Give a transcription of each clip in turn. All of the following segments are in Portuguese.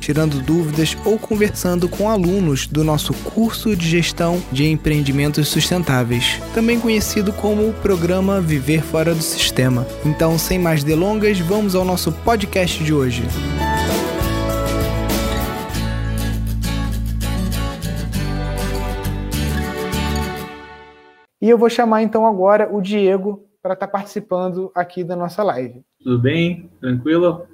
tirando dúvidas ou conversando com alunos do nosso curso de gestão de empreendimentos sustentáveis, também conhecido como o programa Viver Fora do Sistema. Então, sem mais delongas, vamos ao nosso podcast de hoje. E eu vou chamar então agora o Diego para estar participando aqui da nossa live. Tudo bem? Tranquilo?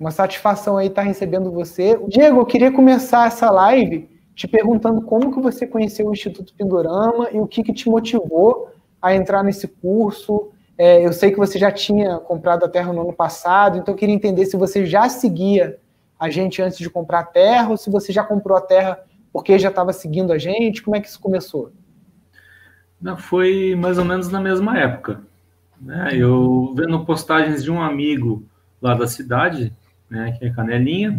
Uma satisfação aí estar recebendo você. Diego, eu queria começar essa live te perguntando como que você conheceu o Instituto Pindorama e o que, que te motivou a entrar nesse curso. É, eu sei que você já tinha comprado a terra no ano passado, então eu queria entender se você já seguia a gente antes de comprar a terra ou se você já comprou a terra porque já estava seguindo a gente. Como é que isso começou? Não, foi mais ou menos na mesma época. Né? Eu vendo postagens de um amigo lá da cidade, né, que é Canelinha,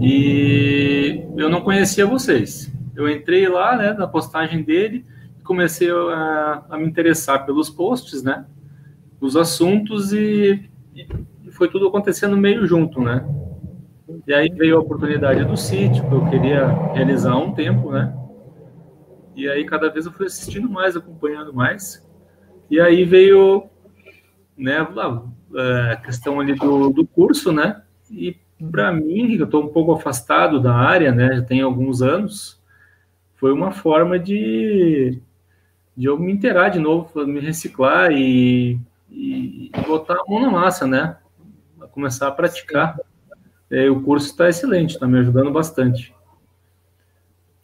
e eu não conhecia vocês. Eu entrei lá, né, na postagem dele, comecei a, a me interessar pelos posts, né, os assuntos e, e, foi tudo acontecendo meio junto, né. E aí veio a oportunidade do sítio, que eu queria realizar um tempo, né. E aí cada vez eu fui assistindo mais, acompanhando mais. E aí veio, né, a questão ali do, do curso, né? E para mim, eu estou um pouco afastado da área, né? Já tem alguns anos, foi uma forma de, de eu me inteirar de novo, me reciclar e, e botar a mão na massa, né? Começar a praticar. É, o curso está excelente, está me ajudando bastante.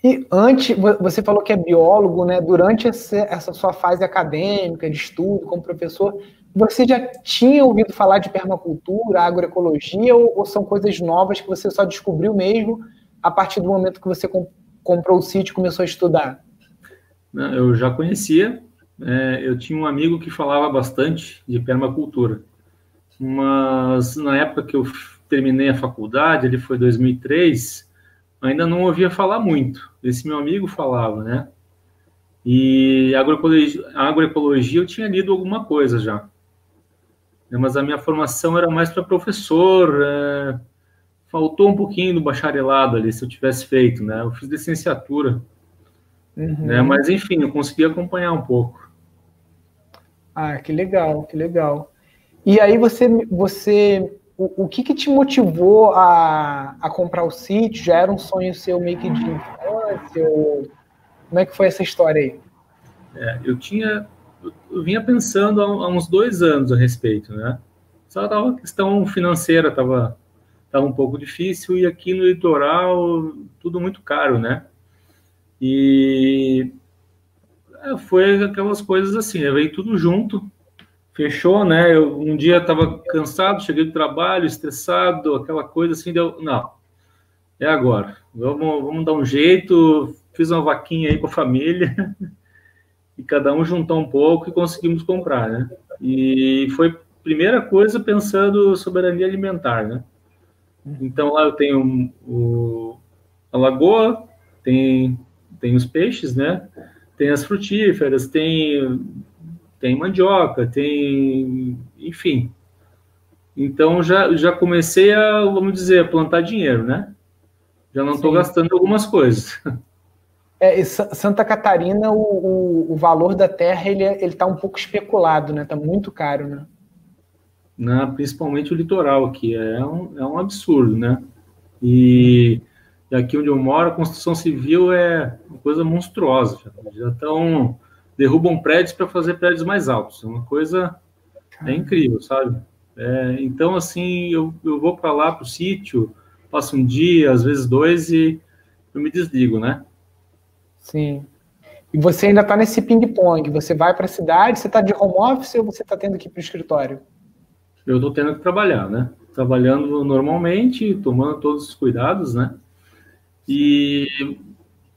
E antes, você falou que é biólogo, né? Durante essa sua fase acadêmica, de estudo, como professor, você já tinha ouvido falar de permacultura, agroecologia, ou, ou, são coisas novas que você só descobriu mesmo a partir do momento que você comprou o sítio e começou a estudar? Eu já conhecia. É, eu tinha um amigo que falava bastante de permacultura, mas na época que eu terminei a faculdade, ele foi 2003, ainda não ouvia falar muito. Esse meu amigo falava, né? E agroecologia, agroecologia eu tinha lido alguma coisa já. Né, mas a minha formação era mais para professor, é, faltou um pouquinho do bacharelado ali, se eu tivesse feito, né? Eu fiz licenciatura, uhum. né? Mas enfim, eu consegui acompanhar um pouco. Ah, que legal, que legal. E aí você, você, o, o que, que te motivou a, a comprar o sítio? Já era um sonho seu meio que de infância? Ou... Como é que foi essa história aí? É, eu tinha eu vinha pensando há, uns dois anos a respeito, né? Só tava questão financeira estava tava um pouco difícil e aqui no litoral tudo muito caro, né? E é, foi aquelas coisas assim, veio tudo junto, fechou, né? Eu, um dia estava cansado, cheguei do trabalho, estressado, aquela coisa assim, deu, não, é agora, vamos, vamos dar um jeito, fiz uma vaquinha aí com a família e cada um juntou um pouco e conseguimos comprar, né? E foi primeira coisa pensando soberania alimentar, né? Então lá eu tenho o, a lagoa, tem, tem os peixes, né? Tem as frutíferas, tem, tem mandioca, tem, enfim. Então já, já comecei a, vamos dizer, a plantar dinheiro, né? Já não estou gastando algumas coisas. É, Santa Catarina, o, o, o, valor da terra ele é, está um pouco especulado, né? Está muito caro, né? Na, principalmente o litoral aqui é um, é um absurdo, né? E, e aqui onde eu moro, a construção civil é uma coisa monstruosa. Já estão derrubam prédios para fazer prédios mais altos. É uma coisa é incrível, sabe? É, então assim, eu, eu vou para lá para o sítio, passo um dia, às vezes dois e eu me desligo, né? Sim. E você ainda está nesse ping-pong. Você vai para a cidade, você está de home office ou você está tendo que ir para o escritório? Eu estou tendo que trabalhar, né? Trabalhando normalmente, tomando todos os cuidados, né? E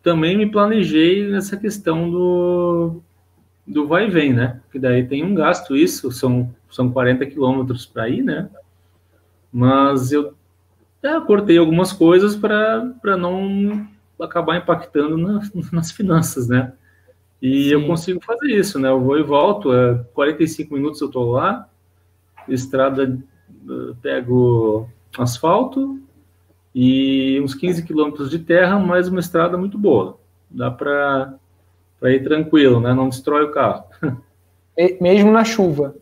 também me planejei nessa questão do, do vai e vem, né? Que daí tem um gasto isso, são, são 40 quilômetros para ir, né? Mas eu é, cortei algumas coisas para não acabar impactando nas, nas finanças, né? E Sim. eu consigo fazer isso, né? Eu vou e volto, é 45 minutos eu tô lá, estrada, pego asfalto e uns 15 quilômetros de terra, mas uma estrada muito boa. Dá para ir tranquilo, né? Não destrói o carro. Mesmo na chuva?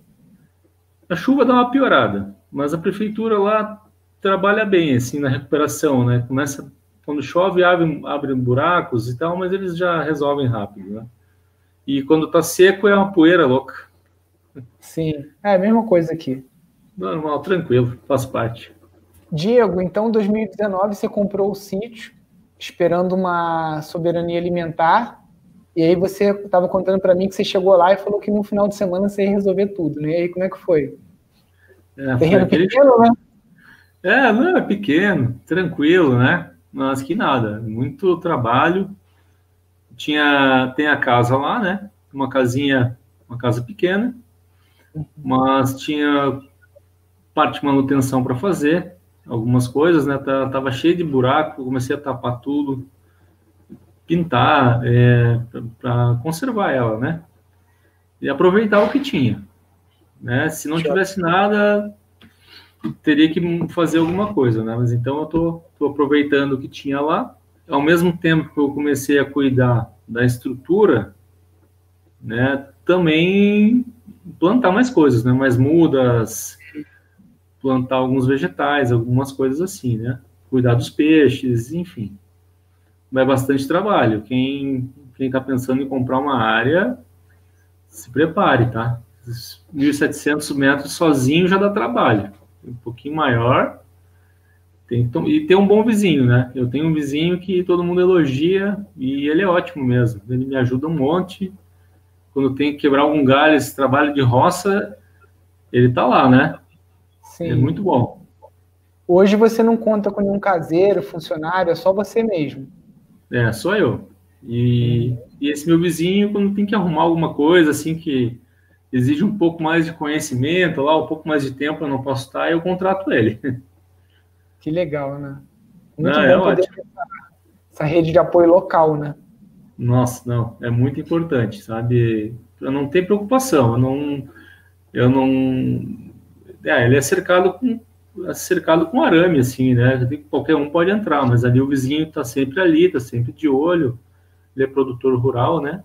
A chuva dá uma piorada, mas a prefeitura lá trabalha bem, assim, na recuperação, né? Começa, quando chove, abre, abre buracos e tal, mas eles já resolvem rápido, né? E quando tá seco, é uma poeira louca. Sim, é a mesma coisa aqui. Normal, tranquilo, faz parte. Diego, então 2019 você comprou o sítio, esperando uma soberania alimentar, e aí você estava contando para mim que você chegou lá e falou que no final de semana você ia resolver tudo, né? E aí como é que foi? É, Terreno foi pequeno, né? É, não, é pequeno, tranquilo, né? Mas que nada, muito trabalho. Tinha, tem a casa lá, né? Uma casinha, uma casa pequena, mas tinha parte de manutenção para fazer, algumas coisas, né? Tava cheio de buraco, comecei a tapar tudo, pintar, é, para conservar ela, né? E aproveitar o que tinha, né? Se não tivesse nada, teria que fazer alguma coisa, né? Mas então eu tô, tô aproveitando o que tinha lá. Ao mesmo tempo que eu comecei a cuidar da estrutura, né? Também plantar mais coisas, né? Mais mudas, plantar alguns vegetais, algumas coisas assim, né? Cuidar dos peixes, enfim. Vai bastante trabalho. Quem quem está pensando em comprar uma área, se prepare, tá? 1.700 metros sozinho já dá trabalho. Um pouquinho maior. Tem e ter um bom vizinho, né? Eu tenho um vizinho que todo mundo elogia e ele é ótimo mesmo. Ele me ajuda um monte. Quando tem que quebrar algum galho, esse trabalho de roça, ele tá lá, né? Sim. É muito bom. Hoje você não conta com nenhum caseiro, funcionário, é só você mesmo. É, só eu. E, e esse meu vizinho, quando tem que arrumar alguma coisa, assim, que exige um pouco mais de conhecimento, lá, um pouco mais de tempo, eu não posso estar, eu contrato ele. Que legal, né? Muito não, bom é poder essa, essa rede de apoio local, né? Nossa, não, é muito importante, sabe? Eu não tenho preocupação, eu não, eu não, é, ele é cercado com é cercado com arame, assim, né? Qualquer um pode entrar, mas ali o vizinho está sempre ali, está sempre de olho. Ele é produtor rural, né?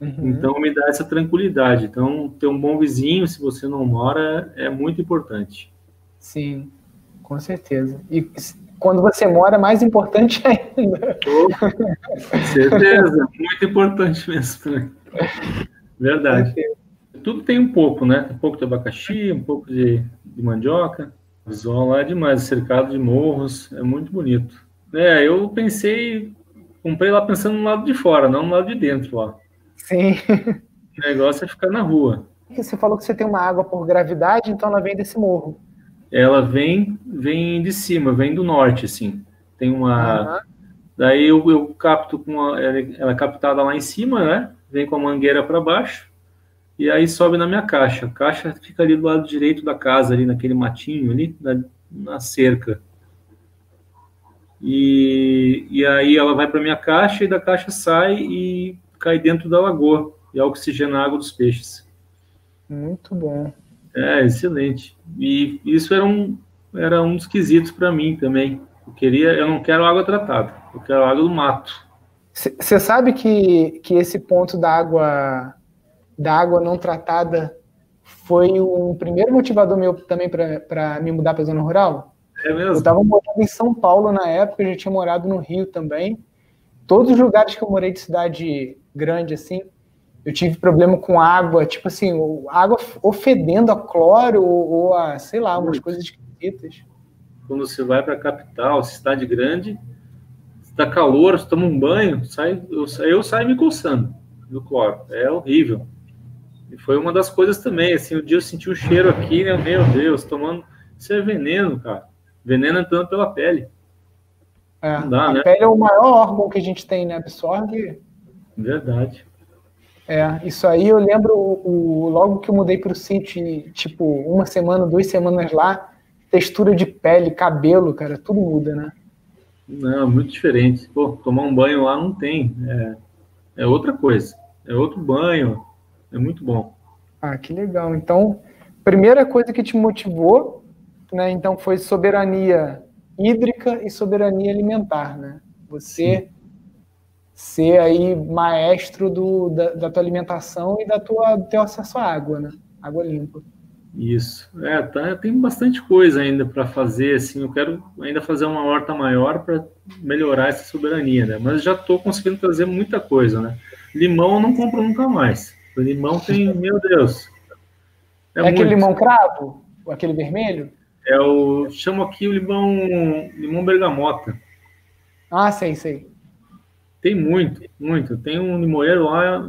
Uhum. Então me dá essa tranquilidade. Então, ter um bom vizinho, se você não mora, é muito importante. Sim, com certeza. E quando você mora, mais importante ainda. Oh, certeza, muito importante mesmo. Verdade tudo tem um pouco, né? Um pouco de abacaxi, um pouco de, de mandioca. O visual lá é demais, cercado de morros, é muito bonito. É, eu pensei, comprei lá pensando no lado de fora, não no lado de dentro lá. Sim. O negócio é ficar na rua. Você falou que você tem uma água por gravidade, então ela vem desse morro. Ela vem, vem de cima, vem do norte, assim. Tem uma. Uhum. Daí eu, eu capto com a, ela, ela é captada lá em cima, né? Vem com a mangueira para baixo e aí sobe na minha caixa. A caixa fica ali do lado direito da casa, ali naquele matinho ali, na, na cerca. E, e aí ela vai para minha caixa e da caixa sai e cai dentro da lagoa e oxigena a água dos peixes. Muito bom. É, excelente. E isso era um, era um dos quesitos para mim também. Eu queria, eu não quero água tratada, eu quero água do mato. Você sabe que, que esse ponto da água da água não tratada foi um primeiro motivador meu também para me mudar para a zona rural. É mesmo? Eu estava morando em São Paulo na época, eu já tinha morado no Rio também. Todos os lugares que eu morei de cidade grande, assim, eu tive problema com água, tipo assim, água ofedendo a cloro ou, ou a, sei lá, umas coisas esquisitas. Quando você vai para a capital, cidade grande, está calor, você toma um banho, sai, eu, eu saio me coçando do cloro. É horrível. E foi uma das coisas também, assim, o dia eu senti o cheiro aqui, né? Meu Deus, tomando. Isso é veneno, cara. Veneno entrando pela pele. É, Não dá, a né? pele é o maior órgão que a gente tem, né? Absorve. Verdade. É, isso aí eu lembro o, o logo que eu mudei para o sítio, tipo, uma semana, duas semanas lá, textura de pele, cabelo, cara, tudo muda, né? Não, muito diferente. Pô, tomar um banho lá não tem. É, é outra coisa. É outro banho. É muito bom. Ah, que legal. Então, primeira coisa que te motivou, né? Então, foi soberania hídrica e soberania alimentar, né? Você Sim. Ser aí maestro do, da, da, tua alimentação e da tua teu acesso à água, né? Água limpa. Isso. É, tá, tem bastante coisa ainda para fazer, assim, eu quero ainda fazer uma horta maior para melhorar essa soberania, né? Mas já estou conseguindo trazer muita coisa, né? Limão eu não compro nunca mais. O limão tem, meu Deus. É, é aquele limão cravo? Aquele vermelho? É o. Chamo aqui o limão. Limão bergamota. Ah, sei, sei. Tem muito, muito. Tem um limoeiro lá.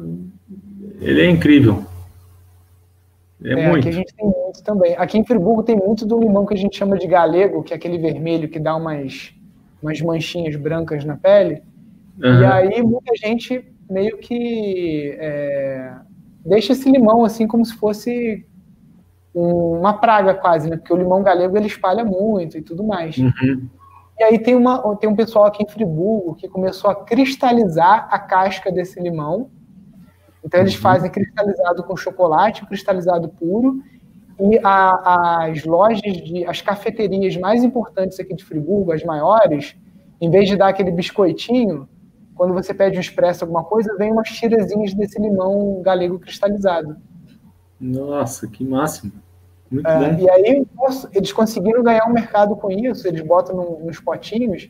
Ele é incrível. É, é muito. Aqui a gente tem muito também. Aqui em Friburgo tem muito do limão que a gente chama de galego, que é aquele vermelho que dá umas, umas manchinhas brancas na pele. Uhum. E aí muita gente meio que é, deixa esse limão assim como se fosse uma praga quase, né? Porque o limão galego ele espalha muito e tudo mais. Uhum. E aí tem, uma, tem um pessoal aqui em Friburgo que começou a cristalizar a casca desse limão então eles uhum. fazem cristalizado com chocolate, cristalizado puro, e a, as lojas de, as cafeterias mais importantes aqui de Friburgo, as maiores, em vez de dar aquele biscoitinho, quando você pede um expresso alguma coisa, vem umas tirazinhas desse limão galego cristalizado. Nossa, que máximo. É. E aí eles conseguiram ganhar um mercado com isso, eles botam no, nos potinhos,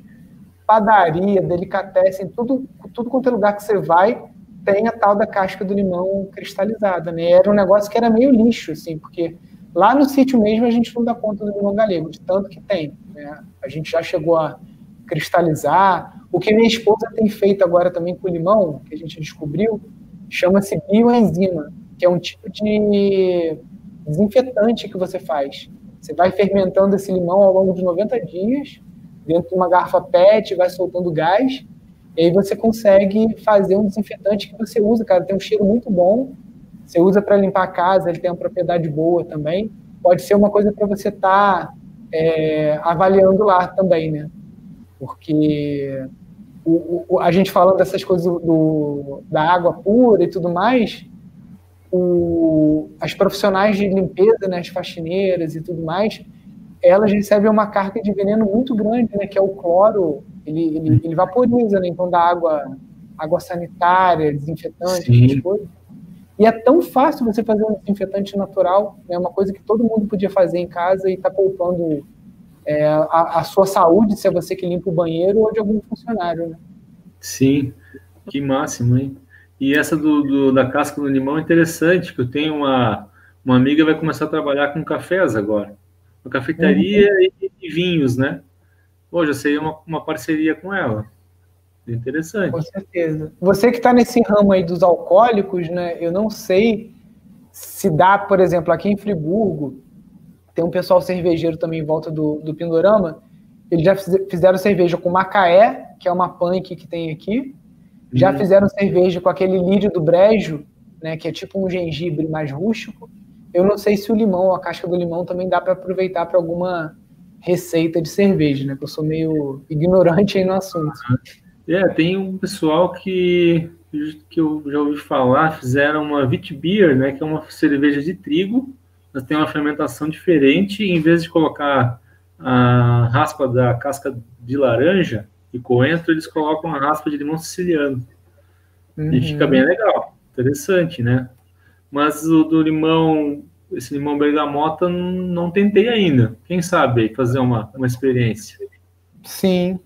padaria, delicatessen, tudo, tudo quanto é lugar que você vai, tem a tal da casca do limão cristalizada, né? Era um negócio que era meio lixo, assim, porque lá no sítio mesmo a gente não dá conta do limão galego, de tanto que tem. Né? A gente já chegou a cristalizar. O que minha esposa tem feito agora também com o limão, que a gente descobriu, chama-se bioenzima, que é um tipo de desinfetante que você faz. Você vai fermentando esse limão ao longo de 90 dias, dentro de uma garrafa PET, vai soltando gás, e aí você consegue fazer um desinfetante que você usa, cara, tem um cheiro muito bom. Você usa para limpar a casa, ele tem uma propriedade boa também. Pode ser uma coisa para você estar tá, é, avaliando lá também, né? Porque o, o, a gente falando dessas coisas do, da água pura e tudo mais, o, as profissionais de limpeza, né, as faxineiras e tudo mais, elas recebem uma carga de veneno muito grande, né, que é o cloro ele, ele, ele vaporiza, né? Então, da água, água sanitária, desinfetante, essas coisas. E é tão fácil você fazer um desinfetante natural, é né? uma coisa que todo mundo podia fazer em casa e está poupando é, a, a, sua saúde, se é você que limpa o banheiro ou de algum funcionário, né? Sim, que máximo, hein? E essa do, do, da casca do limão é interessante, que eu tenho uma, uma amiga que vai começar a trabalhar com cafés agora. Uma cafeteria uhum. e, vinhos, né? pô, já seria uma, uma parceria com ela. Interessante. Com certeza. Você que está nesse ramo aí dos alcoólicos, né? Eu não sei se dá, por exemplo, aqui em Friburgo, tem um pessoal cervejeiro também em volta do, do Pindorama. Eles já fizeram cerveja com Macaé, que é uma punk que tem aqui. Já fizeram cerveja com aquele lírio do brejo, né? Que é tipo um gengibre mais rústico. Eu não sei se o limão, a casca do limão, também dá para aproveitar para alguma receita de cerveja, né? Eu sou meio ignorante aí no assunto. É, tem um pessoal que, que eu já ouvi falar, fizeram uma Witbier, né? Que é uma cerveja de trigo, mas tem uma fermentação diferente. em vez de colocar a raspa da casca de laranja e coentro, eles colocam a raspa de limão siciliano. Uhum. E fica bem legal, interessante, né? Mas o do limão esse limão bergamota não tentei ainda. Quem sabe fazer uma, uma experiência. Sim.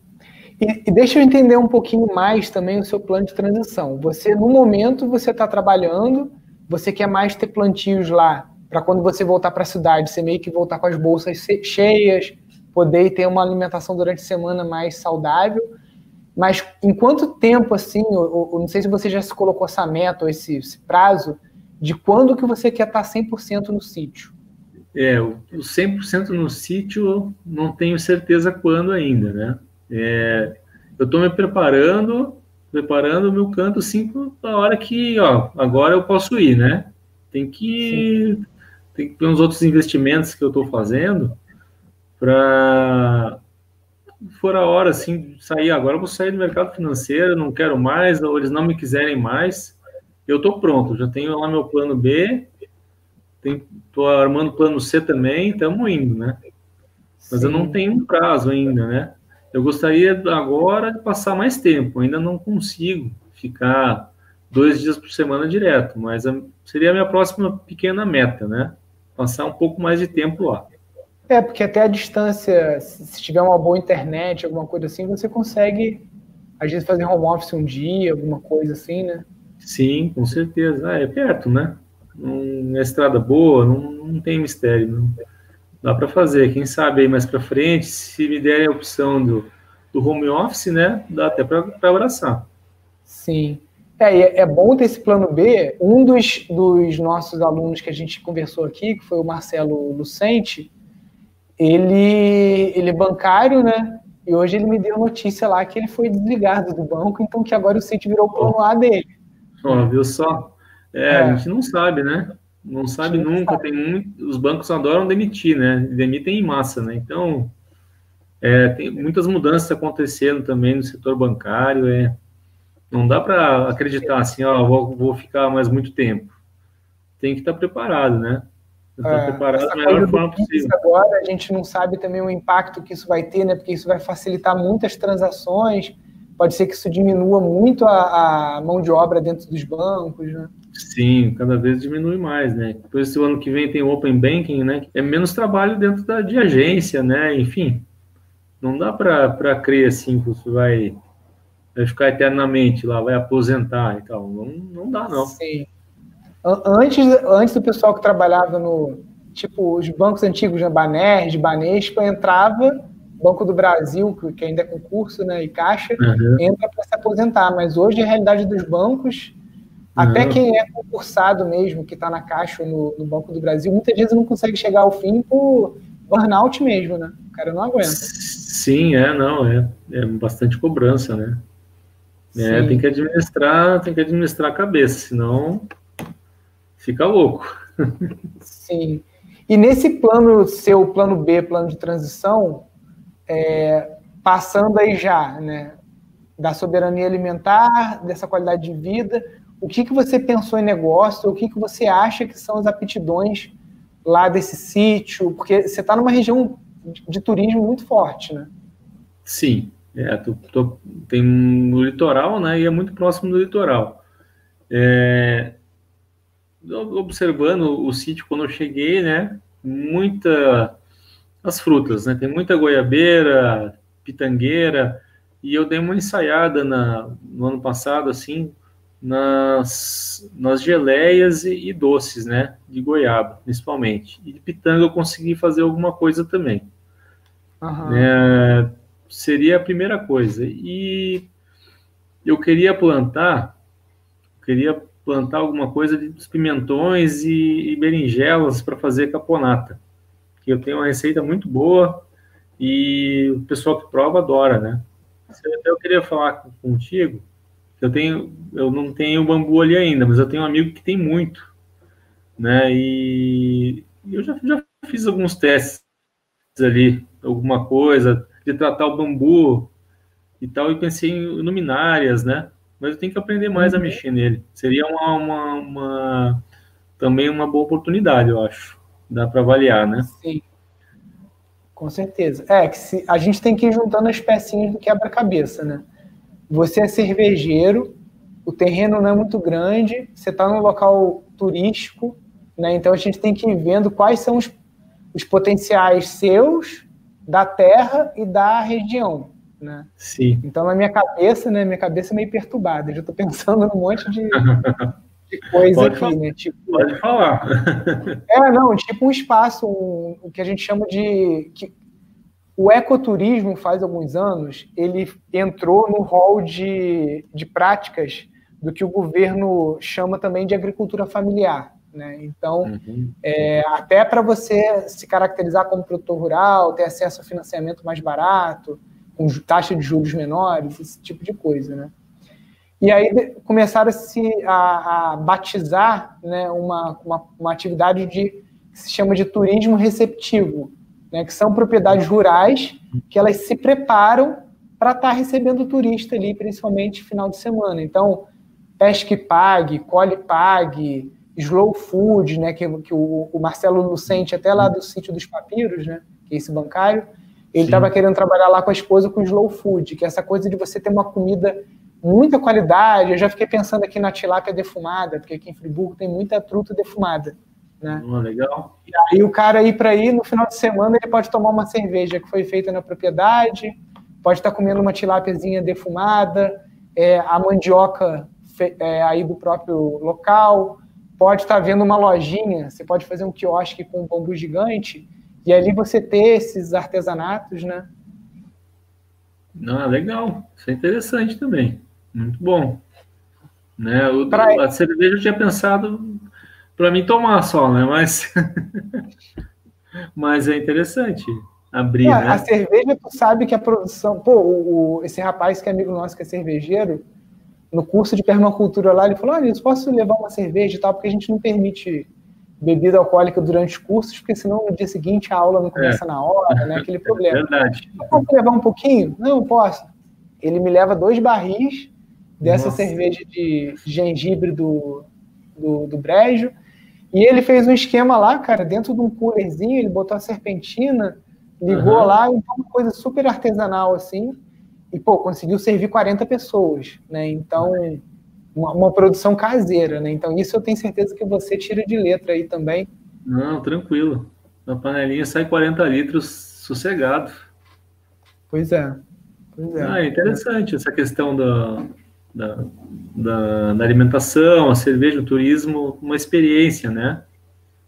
E, e, deixa eu entender um pouquinho mais também o seu plano de transição. Você, no momento, você está trabalhando, você quer mais ter plantios lá, para quando você voltar para a cidade, você meio que voltar com as bolsas cheias, poder ter uma alimentação durante a semana mais saudável. Mas em quanto tempo, assim, eu, eu não sei se você já se colocou essa meta ou esse, esse prazo, de quando que você quer estar 100% no sítio? É, o 100% no sítio não tenho certeza quando ainda, né? É, eu estou me preparando preparando o meu canto assim para a hora que, ó, agora eu posso ir, né? Tem que Sim. tem que ter uns outros investimentos que eu estou fazendo para for a hora assim sair agora eu vou sair do mercado financeiro, não quero mais, ou eles não me quiserem mais, eu estou pronto, já tenho lá meu plano B, estou armando plano C também, estamos indo, né? Mas Sim. eu não tenho um prazo ainda, né? Eu gostaria agora de passar mais tempo, ainda não consigo ficar dois dias por semana direto, mas seria a minha próxima pequena meta, né? Passar um pouco mais de tempo lá. É, porque até a distância, se tiver uma boa internet, alguma coisa assim, você consegue, às vezes, fazer home office um dia, alguma coisa assim, né? Sim, com certeza. Ah, é perto, né? Uma estrada boa, não, não tem mistério, não. Dá para fazer. Quem sabe aí mais para frente, se me derem a opção do, do home office, né? Dá até para abraçar. Sim. É, é bom ter esse plano B. Um dos, dos nossos alunos que a gente conversou aqui, que foi o Marcelo Lucente, ele, ele é bancário, né? E hoje ele me deu notícia lá que ele foi desligado do banco, então que agora o City virou o plano A dele. Ó, viu só? É, é, a gente não sabe, né? Não sabe nunca. Sabe. Tem muito, os bancos adoram demitir, né? Demitem em massa, né? Então, é, tem muitas mudanças acontecendo também no setor bancário. É, não dá para acreditar assim, ó, vou, vou ficar mais muito tempo. Tem que estar preparado, né? Estar é, da melhor forma possível. Agora a gente não sabe também o impacto que isso vai ter, né? Porque isso vai facilitar muitas transações. Pode ser que isso diminua muito a, a mão de obra dentro dos bancos, né? Sim, cada vez diminui mais, né? Depois do ano que vem tem o Open Banking, né? É menos trabalho dentro da, de agência, né? Enfim, não dá para crer assim que você vai, vai ficar eternamente lá, vai aposentar e tal. Não, não dá, não. Sim. Antes, antes do pessoal que trabalhava no, tipo, os bancos antigos, né? Banerj, Banespa, entrava Banco do Brasil, que ainda é concurso, né, e Caixa, uhum. entra para se aposentar. Mas hoje a realidade dos bancos até quem é concursado mesmo, que está na caixa no, no, Banco do Brasil, muitas vezes não consegue chegar ao fim por burnout mesmo, né? O cara não aguenta. Sim, é, não, é, é bastante cobrança, né? É, tem que administrar, tem que administrar a cabeça, senão fica louco. Sim. E nesse plano seu, plano B, plano de transição, é, passando aí já, né, da soberania alimentar, dessa qualidade de vida, o que, que você pensou em negócio, o que, que você acha que são as aptidões lá desse sítio, porque você está numa região de, de, turismo muito forte, né? Sim, é, tô, tô, tem no litoral, né, e é muito próximo do litoral. É, observando o sítio quando eu cheguei, né, muita as frutas, né, tem muita goiabeira, pitangueira, e eu dei uma ensaiada na, no ano passado, assim, nas, nas geleias e, e, doces, né? De goiaba, principalmente. E de pitanga eu consegui fazer alguma coisa também. Uhum. É, seria a primeira coisa. E eu queria plantar, queria plantar alguma coisa de pimentões e, e berinjelas para fazer caponata. Que eu tenho uma receita muito boa e o pessoal que prova adora, né? Eu queria falar contigo eu tenho, eu não tenho bambu ali ainda, mas eu tenho um amigo que tem muito, né? E eu já, já fiz alguns testes ali, alguma coisa de tratar o bambu e tal, e pensei em luminárias, né? Mas eu tenho que aprender mais uhum. a mexer nele. Seria uma, uma, uma, também uma boa oportunidade, eu acho. Dá para avaliar, né? Sim. Com certeza. É, que se, a gente tem que ir juntando as pecinhas do quebra-cabeça, né? Você é cervejeiro, o terreno não é muito grande, você está num local turístico, né? Então a gente tem que ir vendo quais são os, os potenciais seus, da terra e da região, né? Sim. Então na minha cabeça, né? Minha cabeça é meio perturbada. Eu já estou pensando num monte de, de coisa pode aqui, falar. né? Tipo, pode falar. é, não, tipo um espaço, um, o que a gente chama de que, o ecoturismo, faz alguns anos, ele entrou no rol de, de práticas do que o governo chama também de agricultura familiar. Né? Então, uhum. é, até para você se caracterizar como produtor rural, ter acesso a financiamento mais barato, com taxa de juros menores, esse tipo de coisa. Né? E aí começaram a, se, a, a batizar né, uma, uma, uma, atividade de, que se chama de turismo receptivo, né, que são propriedades rurais que elas se preparam para estar tá recebendo turista ali, principalmente final de semana. Então, pesque pague, cole pague, slow food, né, que, que o, o Marcelo Lucente, até lá do sítio dos papiros, né, que é esse bancário, ele estava querendo trabalhar lá com a esposa com slow food, que é essa coisa de você ter uma comida muita qualidade. Eu já fiquei pensando aqui na tilápia defumada, porque aqui em Friburgo tem muita truta defumada. Né? Oh, legal. E aí o cara ir para aí no final de semana ele pode tomar uma cerveja que foi feita na propriedade, pode estar tá comendo uma tilápiazinha defumada, é, a mandioca é, aí do próprio local, pode estar tá vendo uma lojinha, você pode fazer um quiosque com um bambu gigante e ali você ter esses artesanatos, né? Não, legal. Isso é interessante também. Muito bom. Né? O, pra... A cerveja eu tinha pensado para mim tomar só, né? Mas, mas é interessante abrir. É, né? A cerveja, tu sabe que a produção. Pô, o, o, esse rapaz que é amigo nosso, que é cervejeiro, no curso de permacultura lá, ele falou: Olha, eu posso levar uma cerveja e tal, porque a gente não permite bebida alcoólica durante os cursos, porque senão no dia seguinte a aula não começa é. na hora, né? Aquele problema. É verdade. Eu posso levar um pouquinho? Não, posso. Ele me leva dois barris dessa Nossa. cerveja de gengibre do, do, do brejo. E ele fez um esquema lá, cara, dentro de um coolerzinho, ele botou a serpentina, ligou uhum. lá, então uma coisa super artesanal, assim, e, pô, conseguiu servir 40 pessoas, né? Então, uma, uma, produção caseira, né? Então, isso eu tenho certeza que você tira de letra aí também. Não, tranquilo. Na panelinha sai 40 litros sossegado. Pois é. Pois é. Ah, é interessante essa questão da, da, da, da, alimentação, a cerveja, o turismo, uma experiência, né?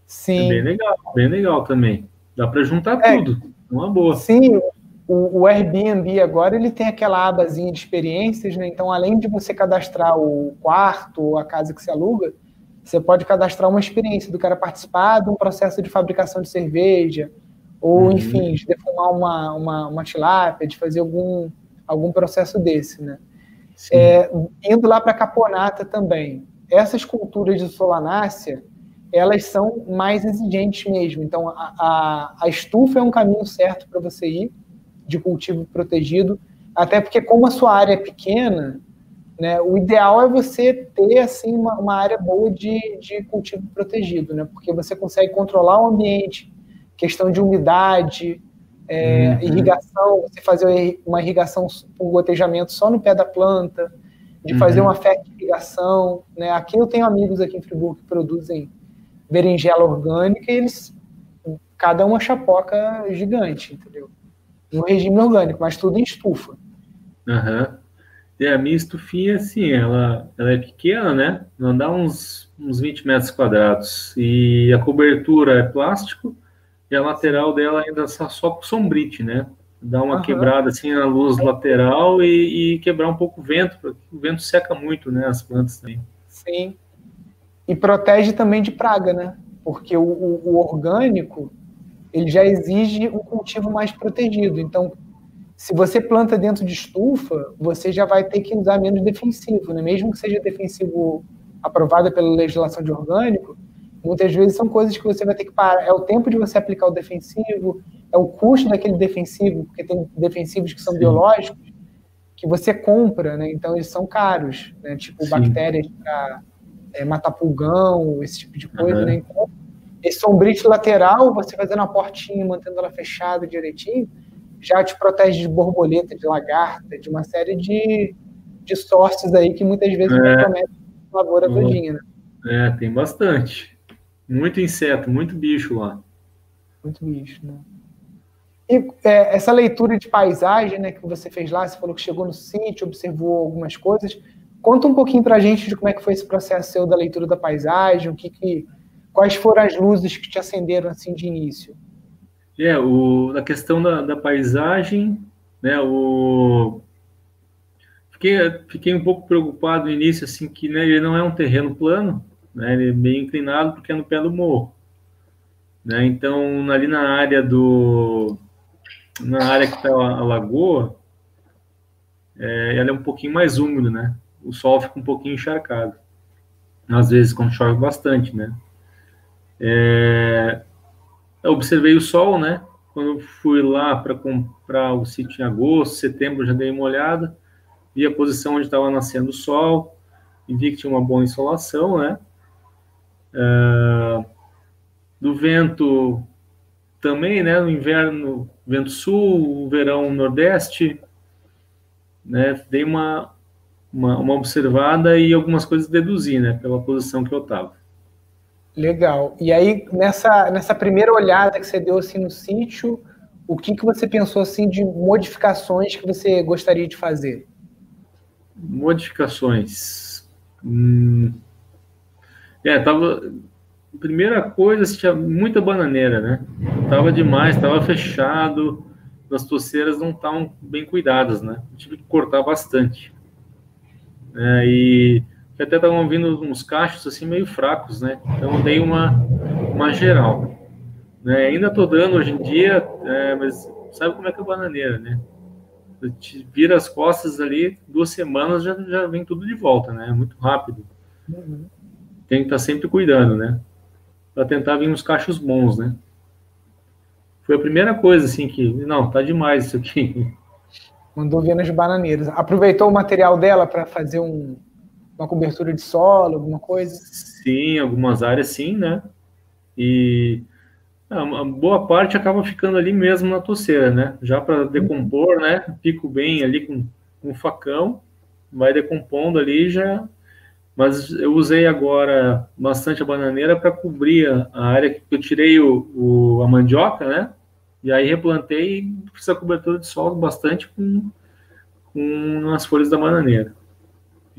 Sim. É bem legal, bem legal também. Dá para juntar é, tudo, uma boa. Sim, o, o, Airbnb agora ele tem aquela abazinha de experiências, né? Então, além de você cadastrar o quarto ou a casa que se aluga, você pode cadastrar uma experiência do cara participar de um processo de fabricação de cerveja, ou, uhum. enfim, de defumar uma, uma, uma tilápia, de fazer algum, algum processo desse, né? É, indo lá para Caponata também. Essas culturas de solanácea, elas são mais exigentes mesmo. Então, a, a, a estufa é um caminho certo para você ir, de cultivo protegido, até porque como a sua área é pequena, né, o ideal é você ter assim uma, uma área boa de, de cultivo protegido, né, porque você consegue controlar o ambiente, questão de umidade, é, uhum. irrigação, você fazer uma irrigação com gotejamento só no pé da planta, de fazer uhum. uma irrigação, né? Aqui eu tenho amigos aqui em Friburgo que produzem berinjela orgânica e eles cada uma chapoca gigante, entendeu? No regime orgânico, mas tudo em estufa. Uhum. É, a minha estufinha, assim, ela, ela é pequena, né? Não dá uns, uns 20 metros quadrados. E a cobertura é plástico e a lateral dela ainda está só com sombrite, né? Dar uma uhum. quebrada assim na luz lateral e, e, quebrar um pouco o vento, porque o vento seca muito, né? As plantas também. Sim. E protege também de praga, né? Porque o, o, o orgânico ele já exige um cultivo mais protegido. Então, se você planta dentro de estufa, você já vai ter que usar menos defensivo, né? Mesmo que seja defensivo aprovado pela legislação de orgânico, Muitas vezes são coisas que você vai ter que parar. É o tempo de você aplicar o defensivo, é o custo daquele defensivo, porque tem defensivos que são Sim. biológicos, que você compra, né? Então eles são caros, né? Tipo Sim. bactérias para é, matar pulgão, esse tipo de coisa, uhum. né? Então, esse sombrite lateral, você fazendo uma portinha, mantendo ela fechada direitinho, já te protege de borboleta, de lagarta, de uma série de, de sortes aí que muitas vezes é. comprometem a lavoura uhum. todinha, né? É, tem bastante. Muito inseto, muito bicho lá. Muito bicho, né? E é, essa leitura de paisagem né, que você fez lá, você falou que chegou no sítio, observou algumas coisas. Conta um pouquinho para a gente de como é que foi esse processo seu da leitura da paisagem, o que, que quais foram as luzes que te acenderam assim de início. É, o, a questão da, da paisagem, né, o, fiquei, fiquei um pouco preocupado no início, assim, que né, ele não é um terreno plano, né? Ele é meio inclinado porque é no pé do morro. Né? Então, ali na área do na área que está a lagoa, é, ela é um pouquinho mais úmida, né? o solo fica um pouquinho encharcado. Às vezes, quando chove bastante, né? É, eu observei o sol, né? Quando fui lá para comprar o sítio em agosto, setembro, já dei uma olhada, vi a posição onde estava nascendo o sol, e vi que tinha uma boa insolação, né? É, do vento também, né? No inverno, vento sul, verão nordeste, né? Dei uma, uma, uma observada e algumas coisas deduzi, né? Pela posição que eu estava. Legal. E aí, nessa, nessa primeira olhada que você deu assim no sítio, o que, que você pensou assim de modificações que você gostaria de fazer? Modificações. Hum... É, tava. Primeira coisa, tinha muita bananeira, né? Tava demais, tava fechado, as toceiras não estavam bem cuidadas, né? tive que cortar bastante. É, e que até estavam vindo uns cachos assim meio fracos, né? Então dei uma, uma geral. Né? Ainda estou dando hoje em dia, é, mas sabe como é que é a bananeira, né? Te vira as costas ali, duas semanas já, já vem tudo de volta, né? É muito rápido. Uhum. Tem que estar tá sempre cuidando, né? Para tentar vir uns cachos bons, né? Foi a primeira coisa, assim, que, não, tá demais isso aqui. Mandou ver nas bananeiras. Aproveitou o material dela para fazer um, uma cobertura de solo, alguma coisa? Sim, algumas áreas sim, né? E a boa parte acaba ficando ali mesmo na toceira, né? Já para decompor, né? Pico bem ali com, com facão, vai decompondo ali já. Mas eu usei agora bastante a bananeira para cobrir a área que eu tirei o, o, a mandioca, né? E aí replantei e fiz a cobertura de solo bastante com, com as folhas da bananeira.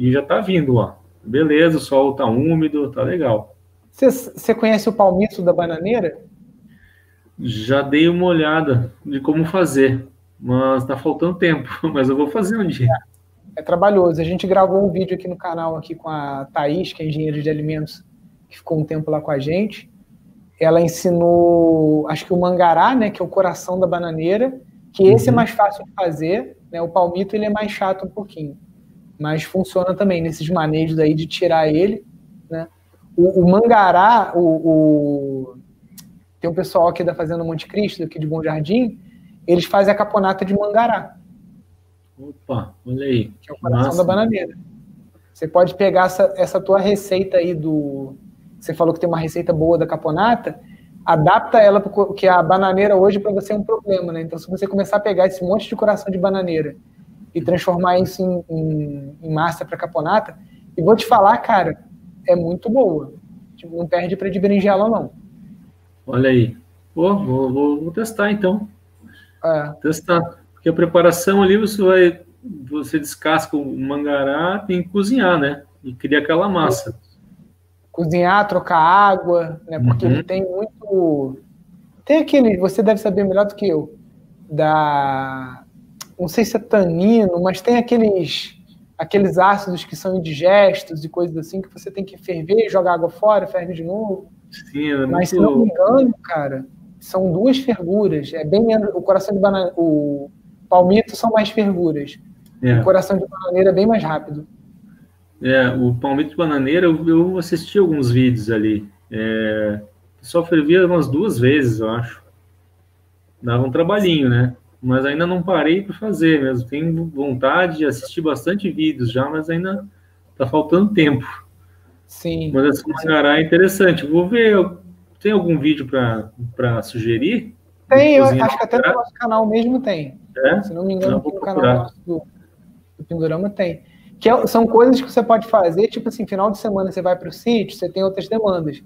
E já tá vindo, ó. Beleza, o solo tá úmido, tá legal. Você conhece o palmito da bananeira? Já dei uma olhada de como fazer, mas tá faltando tempo, mas eu vou fazer um dia. É, é trabalhoso. A gente gravou um vídeo aqui no canal aqui com a Thaís, que é engenheira de alimentos, que ficou um tempo lá com a gente. Ela ensinou, acho que o mangará, né, que é o coração da bananeira, que esse é uhum. é mais fácil de fazer, né? O palmito ele é mais chato um pouquinho mas funciona também nesses manejos aí de tirar ele, né? O, o mangará, o, o, tem um pessoal aqui da Fazenda Monte Cristo, aqui de Bom Jardim, eles fazem a caponata de mangará. Opa, olha aí. Que é o coração da bananeira. Você pode pegar essa, essa tua receita aí do. Você falou que tem uma receita boa da caponata, adapta ela, porque a bananeira hoje para você é um problema, né? Então, se você começar a pegar esse monte de coração de bananeira e transformar isso em, em, em massa para caponata. E vou te falar, cara, é muito boa. Tipo, não perde para de berinjela, não. Olha aí. Pô, vou, vou, vou testar então. É. Testar. Porque a preparação ali você vai. Você descasca o mangará, tem que cozinhar, né? E cria aquela massa. Cozinhar, trocar água, né? Porque uhum. ele tem muito. Tem aquele, você deve saber melhor do que eu, da não sei se é tanino, mas tem aqueles aqueles ácidos que são indigestos e coisas assim que você tem que ferver, jogar água fora, ferve de novo. Sim, é mas se não me engano, cara, são duas ferguras. É bem o coração de banana, o palmito são mais ferguras. É. O coração de bananeira é bem mais rápido. É, o palmito de bananeira, eu, eu assisti alguns vídeos ali. É, só fervia umas duas vezes, eu acho. Dava um trabalhinho, né? Mas ainda não parei para fazer mesmo. Tenho vontade de assistir bastante vídeos já, mas ainda está faltando tempo. Sim. Mas essa Mangará é interessante. Vou ver, tem algum vídeo para sugerir? Tem, eu acho que até no nosso canal mesmo tem. É? Se não me engano, no canal do, do Pindorama tem. Que é, são coisas que você pode fazer, tipo assim, final de semana você vai para o sítio, você tem outras demandas.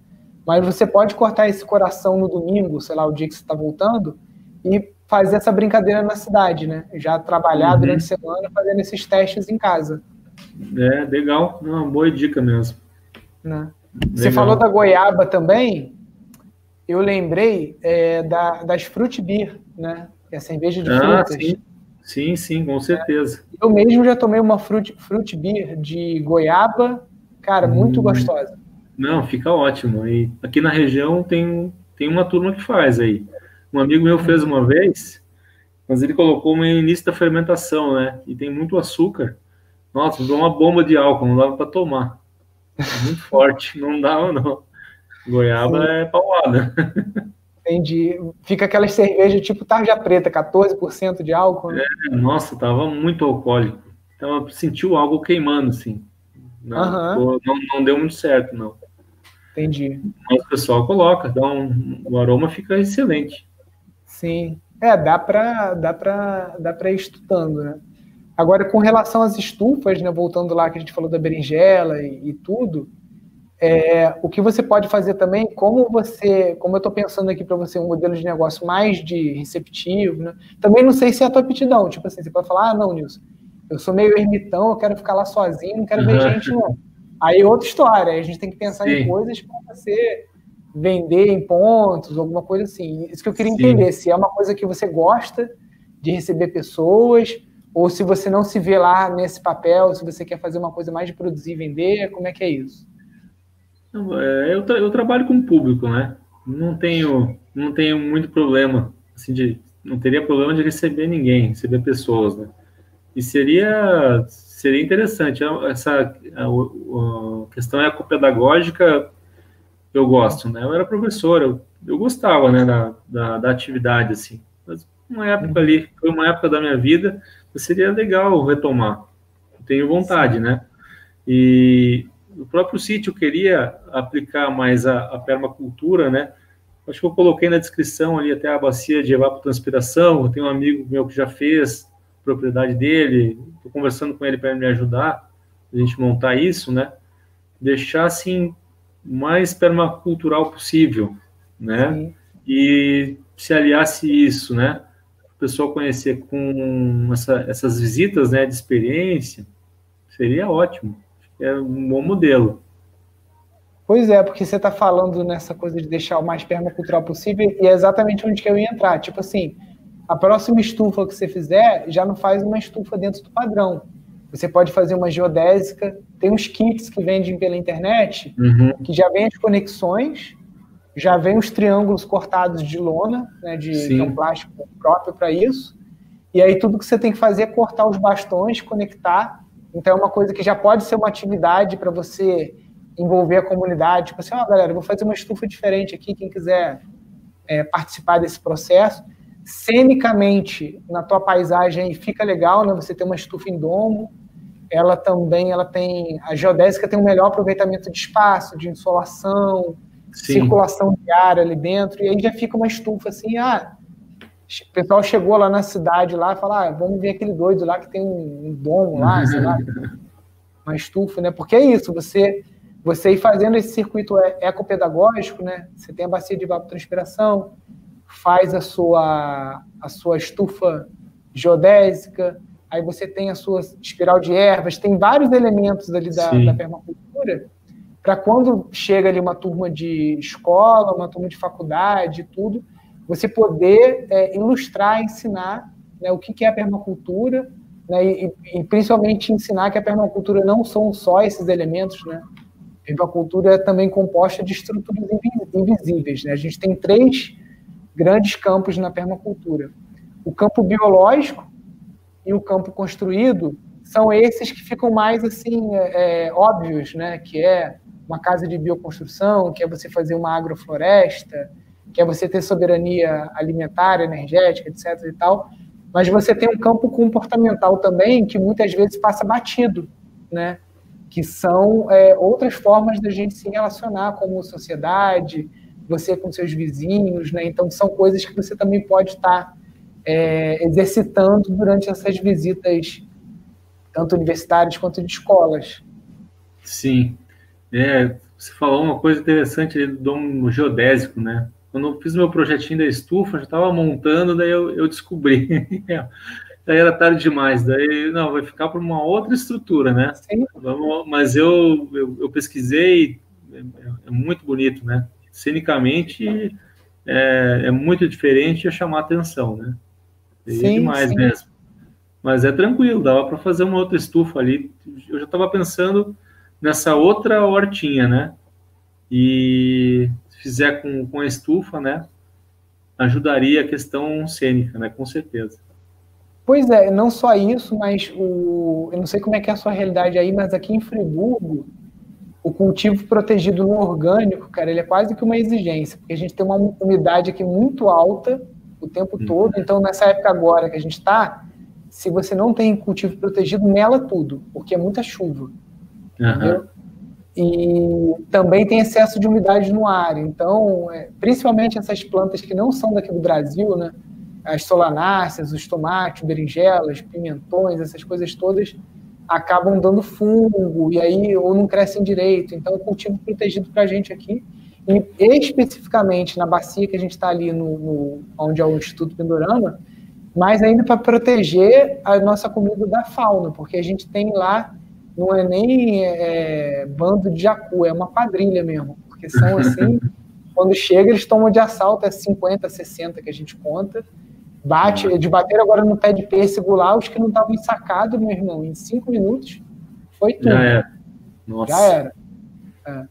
Mas você pode cortar esse coração no domingo, sei lá, o dia que você está voltando, e fazer essa brincadeira na cidade, né? Já trabalhar uhum. durante a semana fazendo esses testes em casa. É, legal. Uma boa dica mesmo. Né? Você falou da goiaba também. Eu lembrei é, da, das fruit beer, né? Que é a cerveja de ah, frutas. Sim. sim, sim, com certeza. É, eu mesmo já tomei uma fruit, fruit beer de goiaba, cara, muito hum. gostosa. Não, fica ótimo. E aqui na região tem, tem uma turma que faz aí. Um amigo meu fez uma vez, mas ele colocou no início da fermentação, né? E tem muito açúcar, Nossa, virou uma bomba de álcool, não dava para tomar. Muito forte, não dava não. Goiaba Sim. é paulada. Entendi. Fica aquelas cervejas tipo tarja preta, 14% de álcool. Né? É, nossa, tava muito alcoólico. Então, sentiu algo queimando, assim. Não, uhum. não, não, deu muito certo, não. Entendi. Mas o pessoal coloca, dá um, o aroma fica excelente. Sim. É, dá para dá para dá para ir estudando, né? Agora, com relação às estufas, né, voltando lá que a gente falou da berinjela e, e tudo, é, o que você pode fazer também, como você, como eu estou pensando aqui para você um modelo de negócio mais de receptivo, né? Também não sei se é a tua aptidão, tipo assim, você pode falar, ah, não, Nilson, eu sou meio ermitão, eu quero ficar lá sozinho, não quero ver uhum. gente, não. Aí outra história, a gente tem que pensar Sim. em coisas para você vender em pontos, alguma coisa assim. Isso que eu queria Sim. entender, se é uma coisa que você gosta de receber pessoas, ou se você não se vê lá nesse papel, se você quer fazer uma coisa mais de produzir e vender, como é que é isso? É, eu, tra eu trabalho com o público, né? Não tenho, não tenho muito problema, assim, de, não teria problema de receber ninguém, receber pessoas, né? E seria, seria interessante. Essa a, a questão ecopedagógica, eu gosto, né? Eu era professor, eu, eu gostava, né, da, da, da atividade, assim. Mas uma época ali, foi uma época da minha vida, seria legal retomar. Eu tenho vontade, né? E o próprio sítio queria aplicar mais a, a permacultura, né? Acho que eu coloquei na descrição ali até a bacia de evapotranspiração. Eu tenho um amigo meu que já fez propriedade dele, estou conversando com ele para me ajudar a gente montar isso, né? Deixar assim mais permacultural possível, né? Sim. E se aliasse isso, né? O pessoal conhecer com essa, essas visitas, né, de experiência, seria ótimo é um bom modelo. Pois é, porque você está falando nessa coisa de deixar o mais permacultural possível e é exatamente onde que eu ia entrar. Tipo assim, a próxima estufa que você fizer já não faz uma estufa dentro do padrão. Você pode fazer uma geodésica, tem uns kits que vendem pela internet, uhum. que já vem as conexões, já vem os triângulos cortados de lona, né, de, de um plástico próprio para isso. E aí tudo que você tem que fazer é cortar os bastões, conectar então é uma coisa que já pode ser uma atividade para você envolver a comunidade. Tipo assim, ó, oh, galera, vou fazer uma estufa diferente aqui, quem quiser é, participar desse processo. Cenicamente, na tua paisagem fica legal, né? Você tem uma estufa em domo, ela também, ela tem, a geodésica tem um melhor aproveitamento de espaço, de insolação, Sim. circulação de ar ali dentro, e aí já fica uma estufa assim, ah, o pessoal chegou lá na cidade lá e falou: ah, vamos ver aquele doido lá que tem um, um domo lá, sei lá, uma estufa, né? Porque é isso, você você ir fazendo esse circuito ecopedagógico, né? Você tem a bacia de evapotranspiração, faz a sua a sua estufa geodésica, aí você tem a sua espiral de ervas, tem vários elementos ali da, da permacultura para quando chega ali uma turma de escola, uma turma de faculdade, tudo, você poder é, ilustrar, ensinar né, o que, que é a permacultura, né, e, e, principalmente ensinar que a permacultura não são só esses elementos, né? A permacultura é também composta de estruturas invisíveis, né? A gente tem três grandes campos na permacultura. O campo biológico e o campo construído são esses que ficam mais assim é, é óbvios, né? Que é uma casa de bioconstrução, que é você fazer uma agrofloresta, que é você ter soberania alimentar, energética, etc. e tal, mas você tem um campo comportamental também que muitas vezes passa batido, né? Que são é, outras formas da gente se relacionar como sociedade, você com seus vizinhos, né? Então são coisas que você também pode estar é, exercitando durante essas visitas, tanto universitárias quanto de escolas. Sim, é, você falou uma coisa interessante do dom geodésico, né? Quando eu fiz meu projetinho da estufa, já estava montando, daí eu, eu descobri. daí era tarde demais, daí não, vai ficar para uma outra estrutura, né? Sim. Vamos, mas eu, eu, eu pesquisei, é, é, muito bonito, né? Cenicamente é, é muito diferente e chamar atenção, né? É sim, demais sim. mesmo. Mas é tranquilo, dava para fazer uma outra estufa ali. Eu já estava pensando nessa outra hortinha, né? E fizer com, com a estufa, né, ajudaria a questão cênica, né, com certeza. Pois é, não só isso, mas o, eu não sei como é que é a sua realidade aí, mas aqui em Friburgo, o cultivo protegido no orgânico, cara, ele é quase que uma exigência, porque a gente tem uma umidade aqui muito alta o tempo uhum. todo, então nessa época agora que a gente está, se você não tem cultivo protegido, mela tudo, porque é muita chuva. Uhum. E também tem excesso de umidade no ar, então, é, principalmente essas plantas que não são daqui do Brasil, né? as solanáceas, os tomates, berinjelas, pimentões, essas coisas todas acabam dando fungo e aí ou não crescem direito. Então, o cultivo protegido para a gente aqui, e especificamente na bacia que a gente está ali no, no, onde é o Instituto Pindorama, mas ainda para proteger a nossa comida da fauna, porque a gente tem lá não é nem é, bando de jacu, é uma quadrilha mesmo, porque são assim, quando chega eles tomam de assalto, é 50, 60 que a gente conta, Bate, de bater agora no pé de pêssego lá, os que não estavam ensacados, meu irmão, em cinco minutos, foi tudo. Já era. Nossa. Já era. É,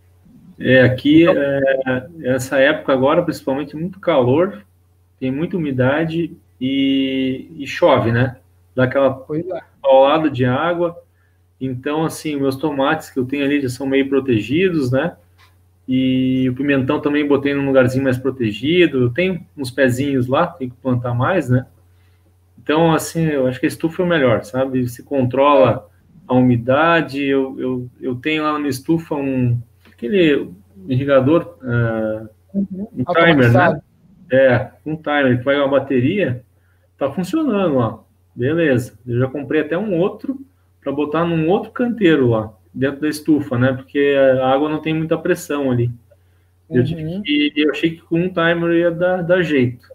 é aqui, é, essa época agora, principalmente, muito calor, tem muita umidade e, e chove, né? Dá aquela é. paulada de água. Então, assim, meus tomates que eu tenho ali já são meio protegidos, né? E o pimentão também botei num lugarzinho mais protegido. Tem uns pezinhos lá, tem que plantar mais, né? Então, assim, eu acho que a estufa é o melhor, sabe? Se controla a umidade. Eu, eu, eu tenho lá na minha estufa um aquele irrigador, uh, um timer, né? É, um timer que vai uma bateria. Tá funcionando lá. Beleza. Eu já comprei até um outro para botar num outro canteiro lá dentro da estufa, né? Porque a água não tem muita pressão ali. Eu, uhum. que, eu achei que com um timer ia dar, dar jeito.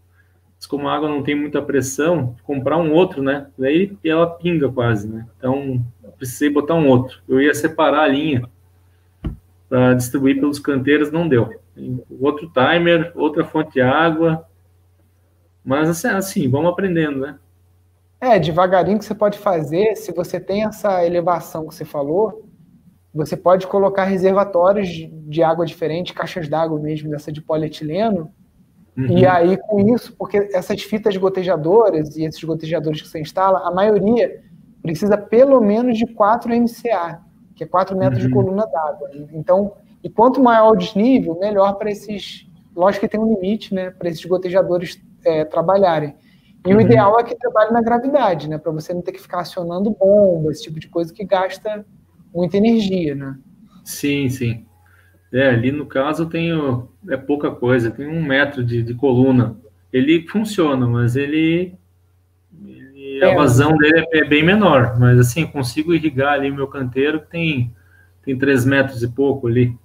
Mas como a água não tem muita pressão, comprar um outro, né? Daí ela pinga quase, né? Então, precisei botar um outro. Eu ia separar a linha para distribuir pelos canteiros, não deu. Outro timer, outra fonte de água. Mas assim, assim, vamos aprendendo, né? É, devagarinho que você pode fazer, se você tem essa elevação que você falou, você pode colocar reservatórios de água diferente, caixas d'água mesmo, dessa de polietileno. Uhum. E aí, com isso, porque essas fitas gotejadoras e esses gotejadores que você instala, a maioria precisa pelo menos de 4 MCA, que é 4 metros uhum. de coluna d'água. Então, e quanto maior o desnível, melhor para esses. Lógico que tem um limite, né, para esses gotejadores é, trabalharem. E uhum. o ideal é que trabalhe na gravidade, né, para você não ter que ficar acionando bomba, esse tipo de coisa que gasta muita energia, né? Sim, sim. É, ali no caso eu tenho é pouca coisa, tem um metro de, de coluna. Ele funciona, mas ele, ele é, a vazão dele é, é, bem menor. Mas assim, consigo irrigar ali meu canteiro que tem tem três metros e pouco ali.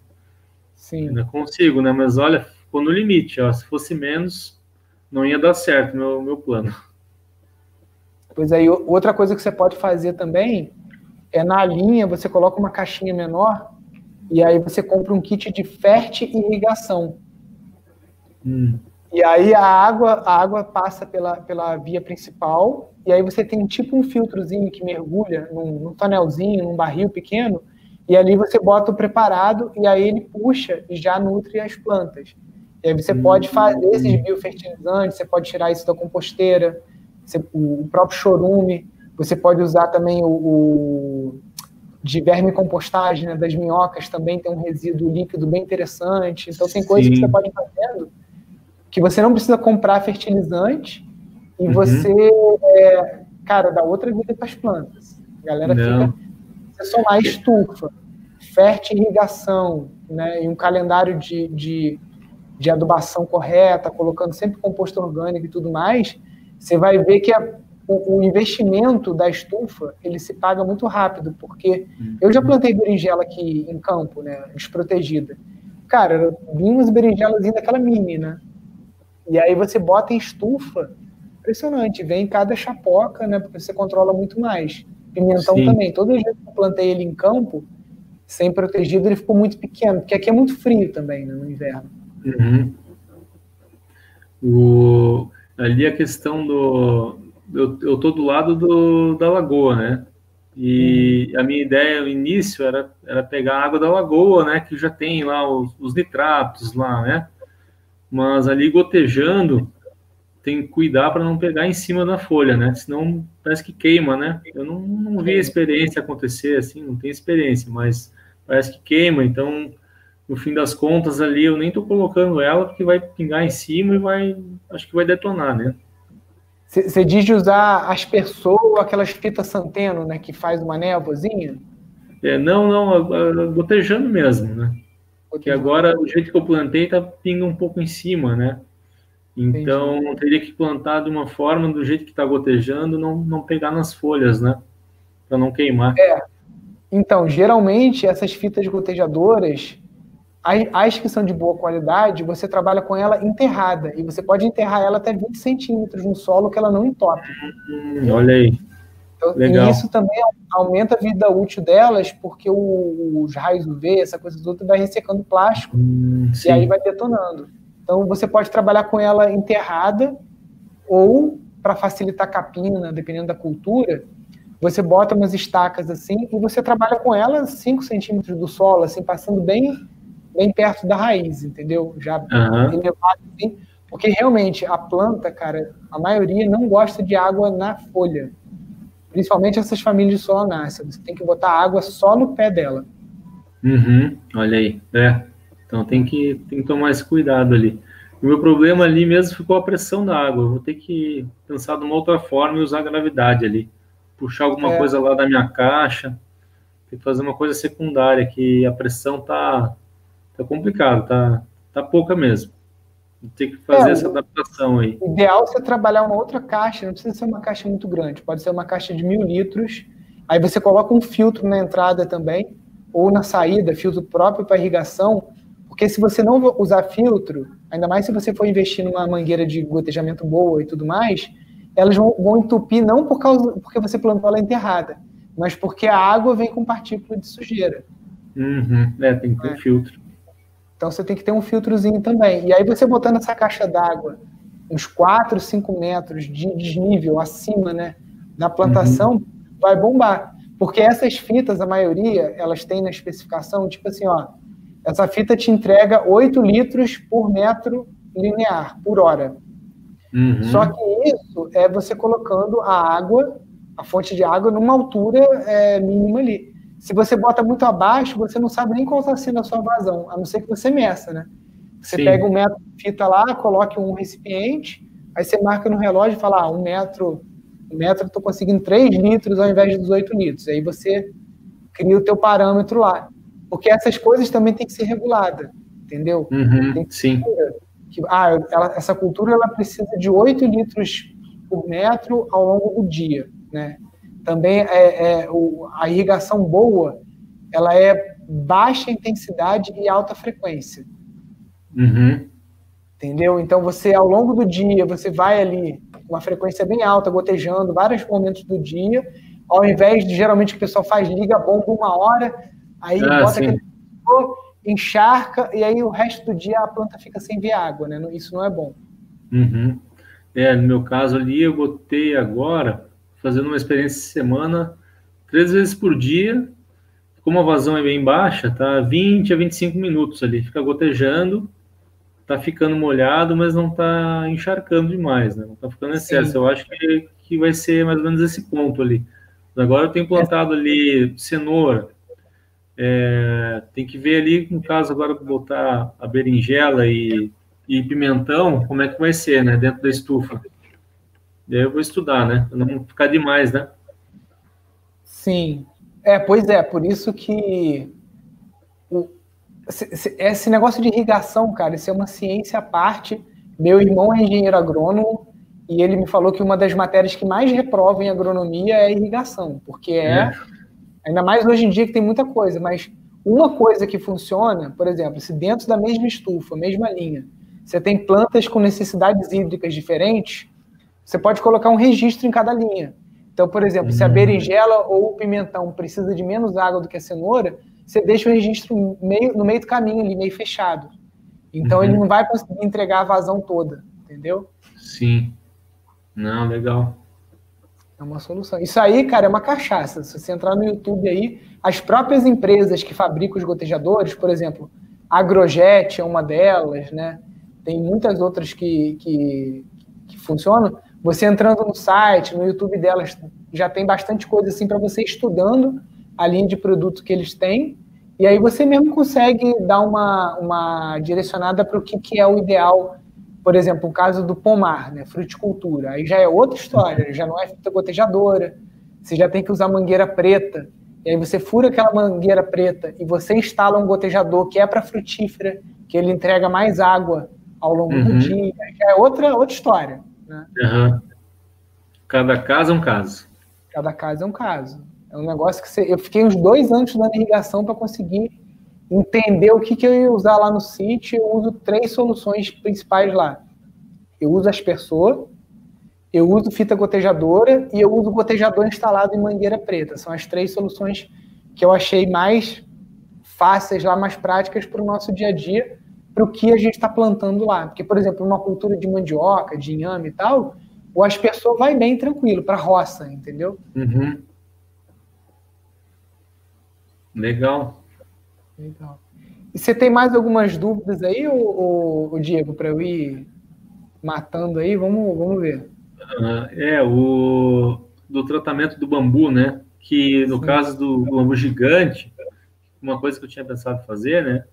Sim. Ainda consigo, né? Mas olha, ficou no limite. Ó. Se fosse menos, não ia dar certo meu meu plano. Pois aí, outra coisa que você pode fazer também é na linha, você coloca uma caixinha menor e aí você compra um kit de fértil irrigação. Hum. E aí a água, a água passa pela, pela via principal e aí você tem tipo um filtrozinho que mergulha num, num tonelzinho, num barril pequeno e ali você bota o preparado e aí ele puxa e já nutre as plantas. E aí você hum. pode fazer esses biofertilizantes, você pode tirar isso da composteira, você, o próprio chorume, você pode usar também o, o de verme compostagem né, das minhocas, também tem um resíduo líquido bem interessante. Então, tem coisas que você pode ir fazendo que você não precisa comprar fertilizante e uhum. você, é, cara, dá outra vida para as plantas. A galera não. fica. Você somar estufa, fértil irrigação, né, e um calendário de, de, de adubação correta, colocando sempre composto orgânico e tudo mais, você vai ver que a o, o, investimento da estufa ele se paga muito rápido, porque eu já plantei berinjela aqui em campo, né, desprotegida. Cara, vinha umas berinjelas daquela mini, né? E aí você bota em estufa, impressionante, vem cada chapoca, né? Porque você controla muito mais. Pimentão Sim. também. Todo jeito que eu plantei ele em campo, sem protegido, ele ficou muito pequeno, porque aqui é muito frio também, né, no inverno. Uhum. O, ali a questão do, eu, eu tô do lado do, da lagoa, né? E hum. a minha ideia no início era, era pegar a água da lagoa, né? Que já tem lá os, os nitratos lá, né? Mas ali gotejando tem que cuidar para não pegar em cima da folha, né? Senão parece que queima, né? Eu não, não vi a experiência acontecer assim, não tenho experiência, mas parece que queima. Então, no fim das contas ali, eu nem estou colocando ela porque vai pingar em cima e vai, acho que vai detonar, né? Você diz de usar aspersor ou aquelas fitas Santeno, né, que faz uma névoazinha? É, não, não, gotejando mesmo, né? Porque agora o jeito que eu plantei tá pinga um pouco em cima, né? Então, Entendi. teria que plantar de uma forma, do jeito que está gotejando, não, não pegar nas folhas, né? Para não queimar. É. Então, geralmente, essas fitas gotejadoras, as que são de boa qualidade, você trabalha com ela enterrada. E você pode enterrar ela até 20 centímetros no solo que ela não entope. Hum, olha aí. Então, Legal. E isso também aumenta a vida útil delas, porque o, os raios UV, essa coisa toda, vai ressecando o plástico hum, e aí vai detonando. Então você pode trabalhar com ela enterrada ou para facilitar a capina, dependendo da cultura, você bota umas estacas assim e você trabalha com ela 5 centímetros do solo, assim, passando bem, bem perto da raiz, entendeu? Já uhum. elevado assim, porque realmente a planta, cara, a maioria não gosta de água na folha. Principalmente essas famílias de solanácea. Você tem que botar água só no pé dela. Uhum, olha aí, é. Então tem que, tem que tomar esse cuidado ali. O meu problema ali mesmo ficou a pressão da água. Eu vou ter que pensar de uma outra forma e usar a gravidade ali. Puxar alguma é. coisa lá da minha caixa. Tem que fazer uma coisa secundária, que a pressão tá, tá complicado, tá, tá pouca mesmo. Tem que fazer é, essa adaptação aí. O ideal é você trabalhar uma outra caixa, não precisa ser uma caixa muito grande, pode ser uma caixa de mil litros. Aí você coloca um filtro na entrada também, ou na saída, filtro próprio para irrigação, porque se você não usar filtro, ainda mais se você for investir numa mangueira de gotejamento boa e tudo mais, elas vão, vão entupir não por causa porque você plantou ela enterrada, mas porque a água vem com partícula de sujeira. Uhum. É, tem que ter é. filtro. Então você tem que ter um filtrozinho também. E aí você botando essa caixa d'água uns 4, 5 metros de desnível acima né, da plantação, uhum. vai bombar. Porque essas fitas, a maioria, elas têm na especificação, tipo assim, ó, essa fita te entrega 8 litros por metro linear, por hora. Uhum. Só que isso é você colocando a água, a fonte de água, numa altura é, mínima ali. Se você bota muito abaixo, você não sabe nem qual está sendo a sua vazão, a não ser que você meça, né? Você Sim. pega um metro de fita lá, coloque um recipiente, aí você marca no relógio e fala, ah, um metro, um metro eu estou conseguindo 3 litros ao invés de 18 litros. Aí você cria o teu parâmetro lá. Porque essas coisas também têm que ser reguladas, entendeu? Uhum, sim. Que, ah, ela, essa cultura ela precisa de 8 litros por metro ao longo do dia, né? Também é, é o, a irrigação boa, ela é baixa intensidade e alta frequência. Uhum. Entendeu? Então você ao longo do dia você vai ali uma frequência bem alta, gotejando vários momentos do dia, ao invés de geralmente o pessoal faz liga bomba uma hora, Aí ah, bota sim. aquele encharca e aí o resto do dia a planta fica sem ver água, né? Isso não é bom. Uhum. É, no meu caso ali, eu botei agora, fazendo uma experiência de semana, três vezes por dia, como a vazão é bem baixa, tá 20 a 25 minutos ali, fica gotejando, tá ficando molhado, mas não tá encharcando demais, né? Não tá ficando excesso. Sim. Eu acho que, que vai ser mais ou menos esse ponto ali. Agora eu tenho plantado ali cenoura, é, tem que ver ali, no caso, agora botar a berinjela e, e pimentão, como é que vai ser, né? Dentro da estufa. E aí eu vou estudar, né? Pra não ficar demais, né? Sim. É, pois é, por isso que o, esse negócio de irrigação, cara, isso é uma ciência à parte. Meu irmão é engenheiro agrônomo e ele me falou que uma das matérias que mais reprova em agronomia é irrigação, porque é, é Ainda mais hoje em dia que tem muita coisa, mas uma coisa que funciona, por exemplo, se dentro da mesma estufa, mesma linha, você tem plantas com necessidades hídricas diferentes, você pode colocar um registro em cada linha. Então, por exemplo, se a uhum. berinjela ou o pimentão precisa de menos água do que a cenoura, você deixa o registro meio, no meio do caminho ali, meio fechado. Então, uhum. ele não vai conseguir entregar a vazão toda, entendeu? Sim. Não, legal. É uma solução. Isso aí, cara, é uma cachaça. Se você entrar no YouTube aí, as próprias empresas que fabricam os gotejadores, por exemplo, a Agrojet é uma delas, né? Tem muitas outras que, que que funcionam, você entrando no site, no YouTube delas, já tem bastante coisa assim para você estudando a linha de produto que eles têm, e aí você mesmo consegue dar uma, uma direcionada para o que, que é o ideal. Por exemplo, o caso do pomar, né, fruticultura, aí já é outra história, já não é fita gotejadora, você já tem que usar mangueira preta, e aí você fura aquela mangueira preta e você instala um gotejador que é para frutífera, que ele entrega mais água ao longo uhum. do dia, já é outra, outra história. Né? Uhum. Cada caso é um caso. Cada caso é um caso. É um negócio que você, eu fiquei uns dois anos estudando irrigação para conseguir entender o que, que eu ia usar lá no sítio. Eu uso três soluções principais lá. Eu uso aspersor, eu uso fita gotejadora e eu uso gotejador instalado em mangueira preta. São as três soluções que eu achei mais fáceis lá, mais práticas para o nosso dia a dia, para o que a gente está plantando lá. Porque, por exemplo, uma cultura de mandioca, de inhame e tal, o aspersor vai bem tranquilo para roça, entendeu? Uhum. Legal. Legal. E você tem mais algumas dúvidas aí, o, o Diego, para eu ir matando aí? Vamos, vamos ver. Uh, é, o do tratamento do bambu, né? Que no Sim. caso do, do bambu gigante, uma coisa que eu tinha pensado fazer, né?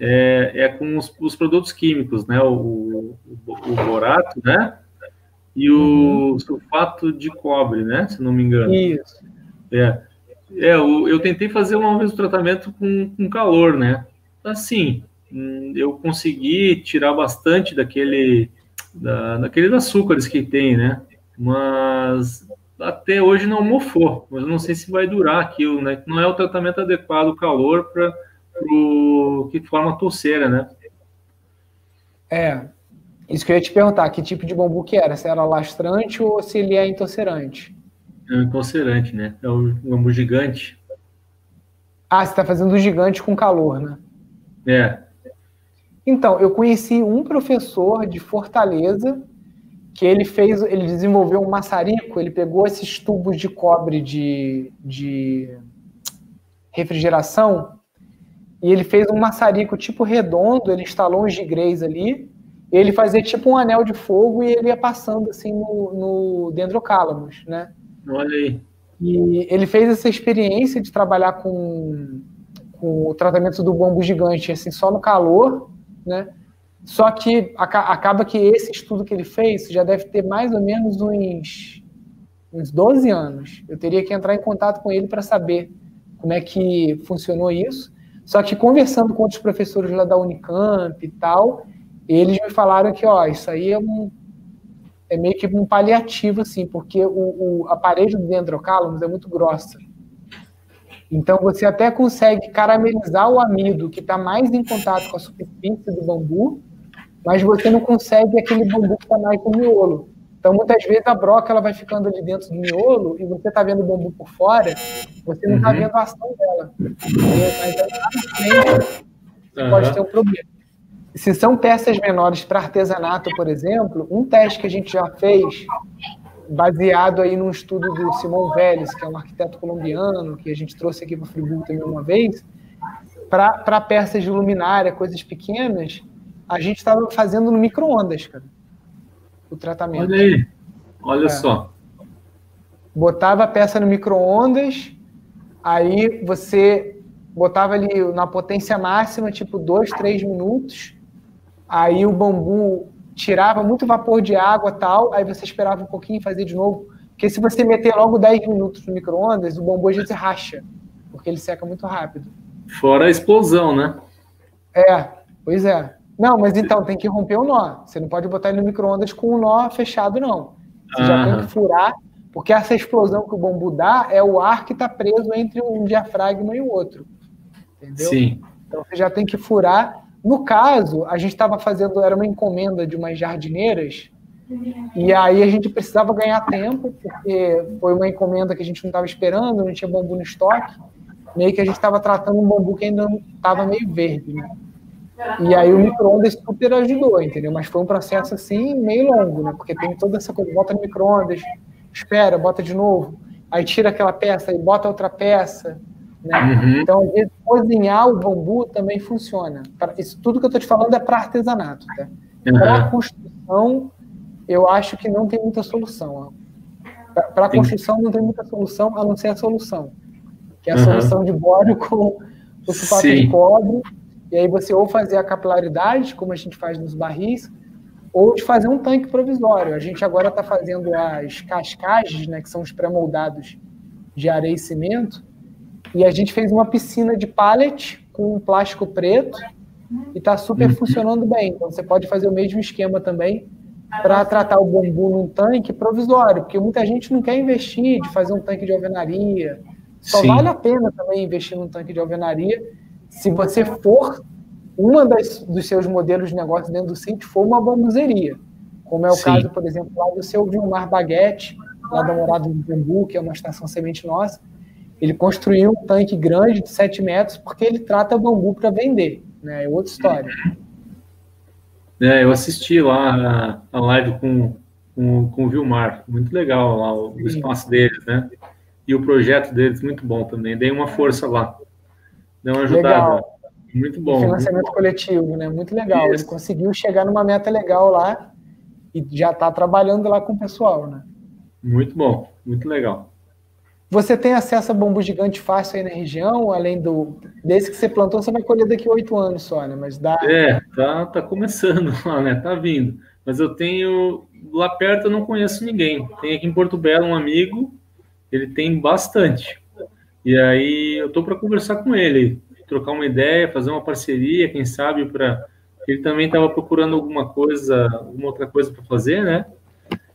É, é com os, os, produtos químicos, né? O, o, o borato, né? e o uhum. sulfato de cobre, né? Se não me engano. Isso. É. É, eu, eu tentei fazer uma vez o tratamento com, com calor, né? Assim, hum, eu consegui tirar bastante daquele, da, daqueles açúcares que tem, né? Mas até hoje não mofou. Mas eu não sei se vai durar aquilo, né? Não é o tratamento adequado, o calor, para que forma torceira, né? É, isso que eu ia te perguntar, que tipo de bambu que era? Se era lastrante ou se ele é intocerante? É um intocerante, né? É o bambu gigante. Ah, você está fazendo o gigante com calor, né? É. Então, eu conheci um professor de Fortaleza que ele fez, ele desenvolveu um maçarico, ele pegou esses tubos de cobre de, de refrigeração e ele fez um maçarico tipo redondo, ele instalou uns gigrês ali ele fazia tipo um anel de fogo e ele ia passando assim no, no dendrocálamos, né? Olha aí. E ele fez essa experiência de trabalhar com, com o tratamento do bambu gigante assim só no calor, né? Só que acaba que esse estudo que ele fez já deve ter mais ou menos uns, uns 12 anos. Eu teria que entrar em contato com ele para saber como é que funcionou isso. Só que conversando com outros professores lá da Unicamp e tal, eles me falaram que, ó, isso aí é um é meio que um paliativo, assim, porque o, o, a parede do dendrocálamos é muito grossa. Então você até consegue caramelizar o amido que está mais em contato com a superfície do bambu, mas você não consegue aquele bambu que está mais no miolo. Então muitas vezes a broca ela vai ficando ali dentro do miolo e você está vendo o bambu por fora, você não está uhum. vendo a ação dela. Mas você pode ter um problema se são peças menores para artesanato, por exemplo, um teste que a gente já fez, baseado aí num estudo do Simon Vélez, que é um arquiteto colombiano, que a gente trouxe aqui para o Friburgo também uma vez, para peças de luminária, coisas pequenas, a gente estava fazendo no micro-ondas, cara, o tratamento. Olha aí, olha é. só. Botava a peça no micro-ondas, aí você botava ali na potência máxima, tipo dois, três minutos, aí o bambu tirava muito vapor de água tal, aí você esperava um pouquinho e fazia de novo. Porque se você meter logo 10 minutos no micro-ondas, o bambu já se racha, porque ele seca muito rápido. Fora a explosão, né? É, pois é. Não, mas então tem que romper o nó. Você não pode botar ele no micro-ondas com o nó fechado, não. Você já tem que furar, porque essa explosão que o bambu dá é o ar que está preso entre um diafragma e o outro. Entendeu? Sim. Então você já tem que furar no caso, a gente estava fazendo, era uma encomenda de umas jardineiras, e aí a gente precisava ganhar tempo, porque foi uma encomenda que a gente não estava esperando, não tinha bambu no estoque, meio que a gente estava tratando um bambu que ainda estava meio verde, né? E aí o micro-ondas super ajudou, entendeu? Mas foi um processo assim meio longo, né? Porque tem toda essa coisa, bota no micro-ondas, espera, bota de novo, aí tira aquela peça e bota outra peça, né? Uhum. Então, às vezes, cozinhar o bambu também funciona. Isso tudo que eu estou te falando é para artesanato. Tá? Uhum. Para construção, eu acho que não tem muita solução. Para a construção não tem muita solução, a não ser a solução. Que é a uhum. solução de bório com o sulfato de cobre. E aí você ou fazer a capilaridade, como a gente faz nos barris, ou de fazer um tanque provisório. A gente agora está fazendo as cascagens, né, que são os pré-moldados de areia e cimento, e a gente fez uma piscina de pallet com plástico preto e está super uhum. funcionando bem. Então você pode fazer o mesmo esquema também para tratar o bambu num tanque provisório, porque muita gente não quer investir de fazer um tanque de alvenaria. Só Sim. vale a pena também investir num tanque de alvenaria se você for uma das, dos seus modelos de negócio dentro do sítio for uma bambuzeria, como é o Sim. caso, por exemplo, lá do seu Vilmar Baguete, lá da Morada do Bambu, que é uma estação semente nossa. Ele construiu um tanque grande de 7 metros porque ele trata bambu para vender, né? É outra história. É, eu assisti lá a, live com, com, com o Vilmar, muito legal lá o, o espaço deles, né? E o projeto deles, muito bom também. Dei uma força lá, deu uma ajudada. Legal. Muito bom. Financiamento muito coletivo, né? Muito legal. Isso. Ele conseguiu chegar numa meta legal lá e já está trabalhando lá com o pessoal, né? Muito bom, muito legal. Você tem acesso a bambu gigante fácil aí na região, além do. Desse que você plantou, você vai colher daqui a oito anos só, né? Mas dá. É, tá, tá começando lá, né? Tá vindo. Mas eu tenho. Lá perto eu não conheço ninguém. Tem aqui em Porto Belo um amigo, ele tem bastante. E aí eu tô para conversar com ele, trocar uma ideia, fazer uma parceria, quem sabe, para. Ele também estava procurando alguma coisa, alguma outra coisa para fazer, né?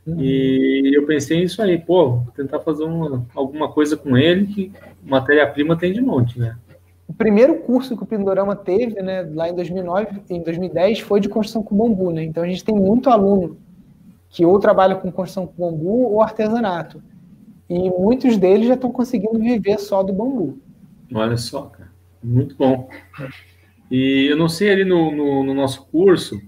E eu pensei nisso aí, pô, tentar fazer uma, alguma coisa com ele que matéria-prima tem de monte, né? O primeiro curso que o Pindorama teve, né, lá em 2009, em 2010, foi de construção com bambu, né? Então a gente tem muito aluno que ou trabalha com construção com bambu ou artesanato. E muitos deles já estão conseguindo viver só do bambu. Olha só, cara. Muito bom. E eu não sei ali no, no, no nosso curso,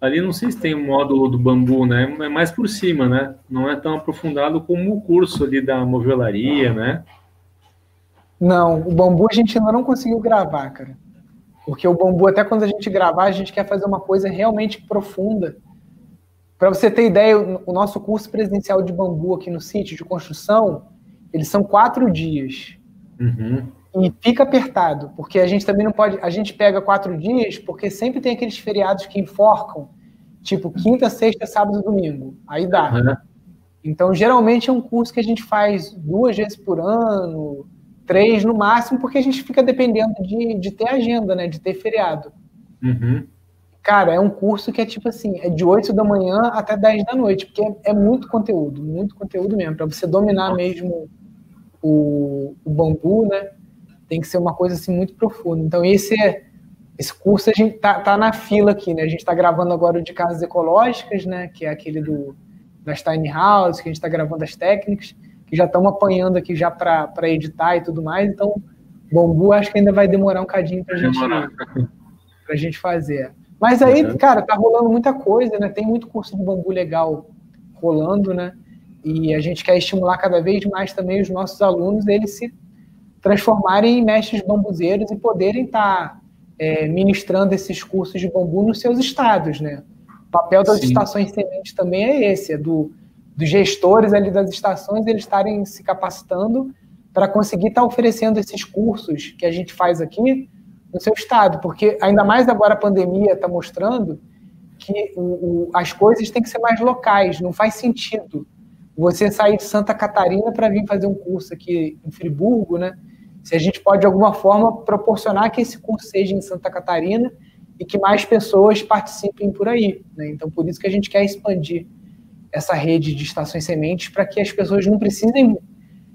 Ali não sei se tem o um módulo do bambu, né? É mais por cima, né? Não é tão aprofundado como o curso ali da movelaria, né? Não, o bambu a gente ainda não conseguiu gravar, cara. Porque o bambu, até quando a gente gravar, a gente quer fazer uma coisa realmente profunda. Para você ter ideia, o nosso curso presencial de bambu aqui no sítio de construção, eles são quatro dias. Uhum. E fica apertado, porque a gente também não pode. A gente pega quatro dias, porque sempre tem aqueles feriados que enforcam, tipo quinta, sexta, sábado e domingo. Aí dá. Uhum. Então, geralmente é um curso que a gente faz duas vezes por ano, três no máximo, porque a gente fica dependendo de, de ter agenda, né? De ter feriado. Uhum. Cara, é um curso que é tipo assim, é de 8 da manhã até 10 da noite, porque é, é muito conteúdo, muito conteúdo mesmo, para você dominar mesmo o, o bambu, né? tem que ser uma coisa assim muito profunda. Então esse esse curso a gente tá, tá na fila aqui, né? A gente está gravando agora o de casas ecológicas, né? Que é aquele do das tiny house, que a gente está gravando as técnicas, que já estamos apanhando aqui já para editar e tudo mais. Então bambu acho que ainda vai demorar um cadinho para gente para gente fazer. Mas aí, uhum. cara, tá rolando muita coisa, né? Tem muito curso de bambu legal rolando, né? E a gente quer estimular cada vez mais também os nossos alunos eles se transformarem em mestres bambuzeiros e poderem estar tá, é, ministrando esses cursos de bambu nos seus estados, né? O papel das Sim. estações sementes também é esse, é do, dos gestores ali das estações eles estarem se capacitando para conseguir estar tá oferecendo esses cursos que a gente faz aqui no seu estado, porque ainda mais agora a pandemia está mostrando que o, o, as coisas têm que ser mais locais, não faz sentido você sair de Santa Catarina para vir fazer um curso aqui em Friburgo, né? Se a gente pode, de alguma forma, proporcionar que esse curso seja em Santa Catarina e que mais pessoas participem por aí. Né? Então, por isso que a gente quer expandir essa rede de estações sementes para que as pessoas não precisem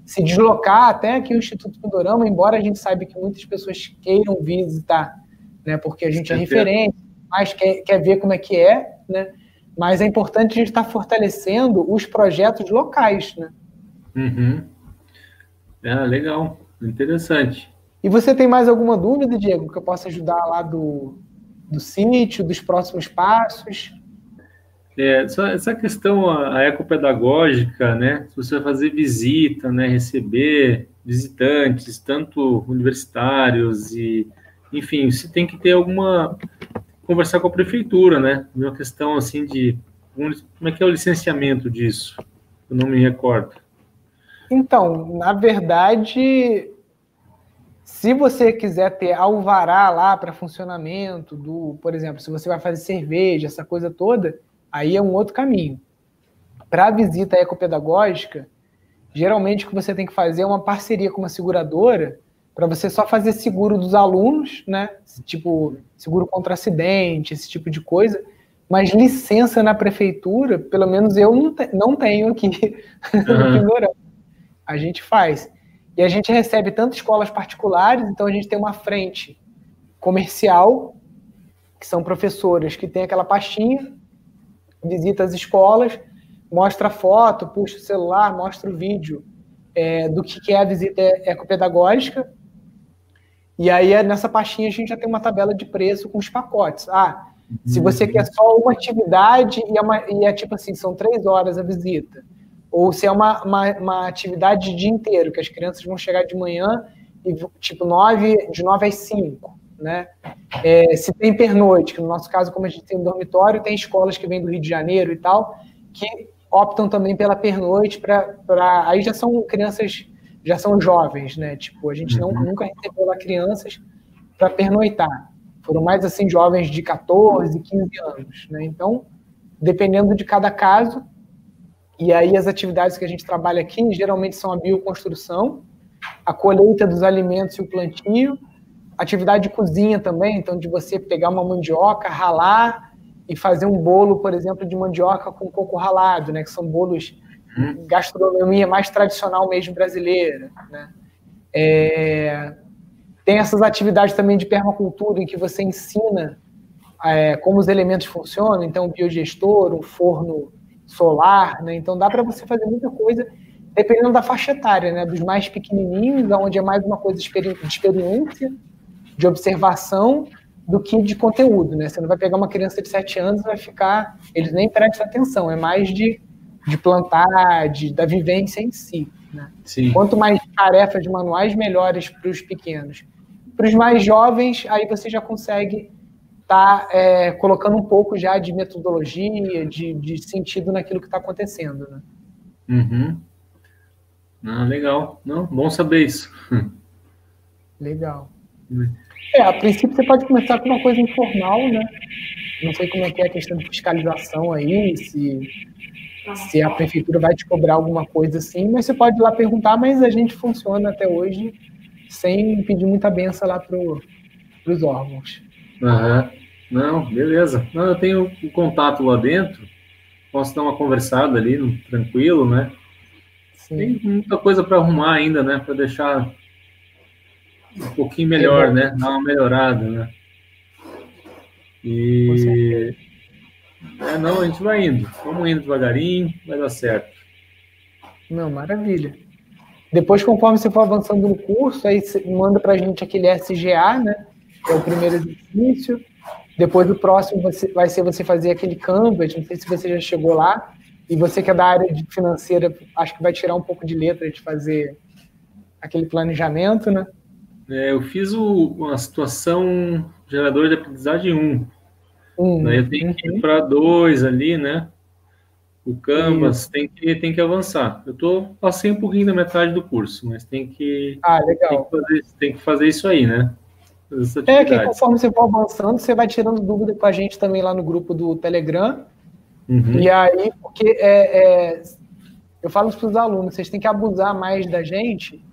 se deslocar até aqui o Instituto Pindorama, embora a gente saiba que muitas pessoas queiram visitar, né? porque a gente é referente, mas quer, quer ver como é que é, né? mas é importante a gente estar fortalecendo os projetos locais. Né? Uhum. É, legal. Interessante. E você tem mais alguma dúvida, Diego, que eu possa ajudar lá do, do sítio, dos próximos passos? É, essa questão, a, ecopedagógica, né? Se você fazer visita, né? Receber visitantes, tanto universitários e, enfim, você tem que ter alguma conversar com a prefeitura, né? Uma questão assim de Como é que é o licenciamento disso? Eu não me recordo. Então, na verdade, se você quiser ter alvará lá para funcionamento do, por exemplo, se você vai fazer cerveja, essa coisa toda, aí é um outro caminho. Para a visita ecopedagógica, geralmente o que você tem que fazer é uma parceria com uma seguradora para você só fazer seguro dos alunos, né? Tipo, seguro contra acidente, esse tipo de coisa. Mas licença na prefeitura, pelo menos eu não, te, não tenho aqui uhum. A gente faz. E a gente recebe tanto escolas particulares, então a gente tem uma frente comercial, que são professoras que tem aquela pastinha, visita as escolas, mostra a foto, puxa o celular, mostra o vídeo é, do que é a visita ecopedagógica, e aí, nessa pastinha, a gente já tem uma tabela de preço com os pacotes. Ah, se você quer só uma atividade e é, uma, e é tipo assim, são três horas a visita. Ou se é uma, uma, uma, atividade de dia inteiro, que as crianças vão chegar de manhã e tipo nove, de nove às cinco. Né? É, se tem pernoite, que no nosso caso, como a gente tem um dormitório, tem escolas que vêm do Rio de Janeiro e tal, que optam também pela pernoite, para aí já são crianças já são jovens, né? Tipo, a gente não, uhum. nunca recebeu lá crianças para pernoitar. Foram mais assim jovens de 14, 15 anos, né? Então, dependendo de cada caso, e aí as atividades que a gente trabalha aqui geralmente são a bioconstrução, a colheita dos alimentos e o plantio, atividade de cozinha também, então de você pegar uma mandioca, ralar e fazer um bolo, por exemplo, de mandioca com coco ralado, né? Que são bolos Uhum. gastronomia mais tradicional mesmo brasileira. Né? É, tem essas atividades também de permacultura em que você ensina é, como os elementos funcionam, então um biogestor, um forno solar, né? então dá para você fazer muita coisa dependendo da faixa etária, né? dos mais pequenininhos, onde é mais uma coisa de experiência, de observação, do que de conteúdo, né? Você não vai pegar uma criança de 7 anos e vai ficar, eles nem prestam atenção, é mais de de plantar, de, da vivência em si. Né? Quanto mais tarefas manuais, melhores para os pequenos. Para os mais jovens, aí você já consegue estar tá, é, colocando um pouco já de metodologia, de, de sentido naquilo que está acontecendo. Né? Uhum. Ah, legal. Não, bom saber isso. Legal. Uhum. É, a princípio você pode começar com uma coisa informal, né? Não sei como é que é a questão de fiscalização aí, se se a prefeitura vai te cobrar alguma coisa assim, mas você pode ir lá perguntar, mas a gente funciona até hoje sem pedir muita benção lá para os órgãos. Uhum. Não, beleza. Não, eu tenho um contato lá dentro, posso dar uma conversada ali, tranquilo, né? Sim. Tem muita coisa para arrumar ainda, né? Para deixar um pouquinho melhor, é né? Dar uma melhorada, né? E é, não, a gente vai indo. Vamos indo devagarinho, vai dar certo. Não, maravilha. Depois, conforme você for avançando no curso, aí você manda para a gente aquele SGA, né? Que é o primeiro exercício. Depois, o próximo vai ser você fazer aquele Canvas. Não sei se você já chegou lá. E você que é da área financeira, acho que vai tirar um pouco de letra de fazer aquele planejamento, né? É, eu fiz o, uma situação gerador de aprendizagem 1. Um, Daí eu tenho que ir para dois ali, né? O Canvas tem que, tem que avançar. Eu tô, passei um pouquinho da metade do curso, mas tem que, ah, legal. Tem, que fazer, tem que fazer isso aí, né? É que conforme você for avançando, você vai tirando dúvida com a gente também lá no grupo do Telegram. Uhum. E aí, porque é, é, eu falo para os alunos, vocês têm que abusar mais da gente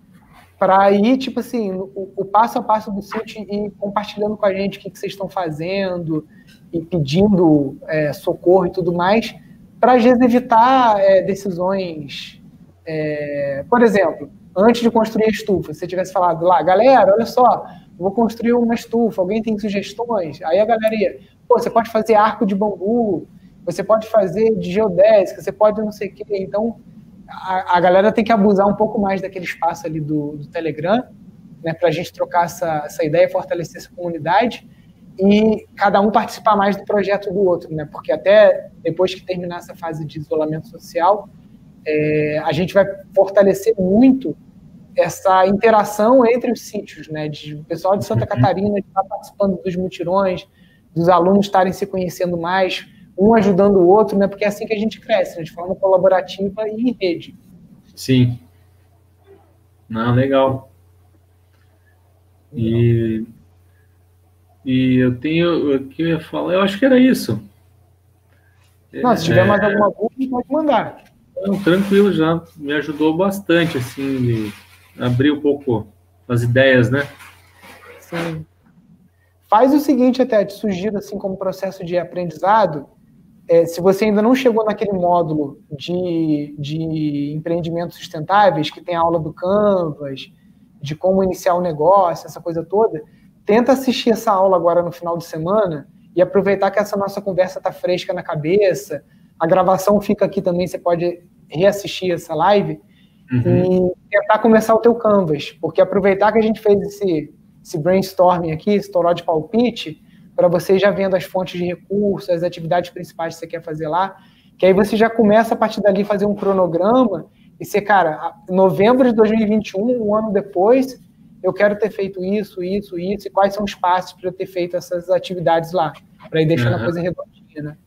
para ir, tipo assim, o, o, passo a passo do sítio e compartilhando com a gente o que, que vocês estão fazendo, e pedindo é, socorro e tudo mais, para às vezes evitar é, decisões. É, por exemplo, antes de construir a estufa, se você tivesse falado lá, galera, olha só, vou construir uma estufa, alguém tem sugestões? Aí a galera ia, pô, você pode fazer arco de bambu, você pode fazer de geodésica, você pode não sei o quê. Então, a, a, galera tem que abusar um pouco mais daquele espaço ali do, do Telegram, né, para a gente trocar essa, essa ideia, fortalecer essa comunidade e cada um participar mais do projeto do outro, né? Porque até depois que terminar essa fase de isolamento social, é, a gente vai fortalecer muito essa interação entre os sítios, né? De o pessoal de Santa uhum. Catarina estar participando dos mutirões, dos alunos estarem se conhecendo mais, um ajudando o outro, né? Porque é assim que a gente cresce, né? de forma colaborativa e em rede. Sim. Não, legal. E, e eu tenho o que eu ia falar, eu acho que era isso. Não, se tiver é, mais alguma dúvida, pode mandar. Não, tranquilo, já me ajudou bastante, assim, abrir um pouco as ideias, né? Sim. Faz o seguinte, até, te sugiro, assim, como processo de aprendizado, é, se você ainda não chegou naquele módulo de, de empreendimentos sustentáveis, que tem a aula do Canvas, de como iniciar o um negócio, essa coisa toda, tenta assistir essa aula agora no final de semana e aproveitar que essa nossa conversa está fresca na cabeça. A gravação fica aqui também, você pode reassistir essa live uhum. e tentar começar o teu Canvas, porque aproveitar que a gente fez esse, esse brainstorming aqui, esse toró de palpite, para você já vendo as fontes de recursos, as atividades principais que você quer fazer lá, que aí você já começa a partir dali fazer um cronograma e ser, cara, novembro de 2021, um ano depois, eu quero ter feito isso, isso, isso, e quais são os passos para eu ter feito essas atividades lá, para ir deixando uhum. a coisa redondinha, né?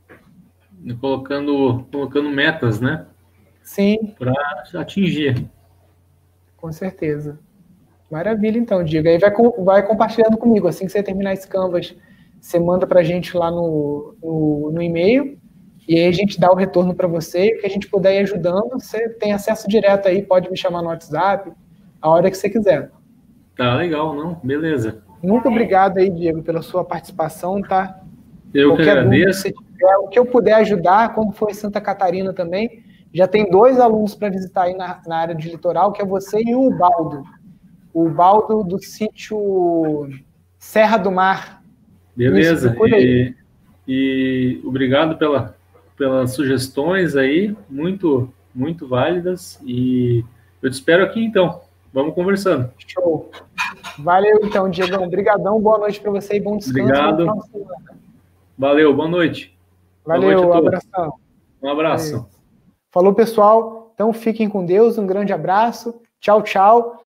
Colocando, colocando metas, né? Sim. Para atingir. Com certeza. Maravilha, então, Diego. Aí vai, vai compartilhando comigo. Assim que você terminar esse Canvas, você manda para a gente lá no, no, no, e-mail e aí a gente dá o retorno para você. E o que a gente puder ir ajudando, você tem acesso direto aí, pode me chamar no WhatsApp, a hora que você quiser. Tá legal, não? Beleza. Muito obrigado aí, Diego, pela sua participação, tá? Eu Qualquer que agradeço. Tiver, o que eu puder ajudar, como foi Santa Catarina também, já tem dois alunos para visitar aí na, na área de litoral, que é você e o Baldo. O Baldo do sítio Serra do Mar, Beleza. E, e, obrigado pela, pelas sugestões aí, muito, muito válidas. E eu te espero aqui então. Vamos conversando. Show. Valeu então, Diego. Obrigadão. Boa noite para você e bom descanso. Obrigado. Valeu, boa noite. Valeu, boa noite um abração. Um abraço. Falou, pessoal. Então fiquem com Deus. Um grande abraço. Tchau, tchau.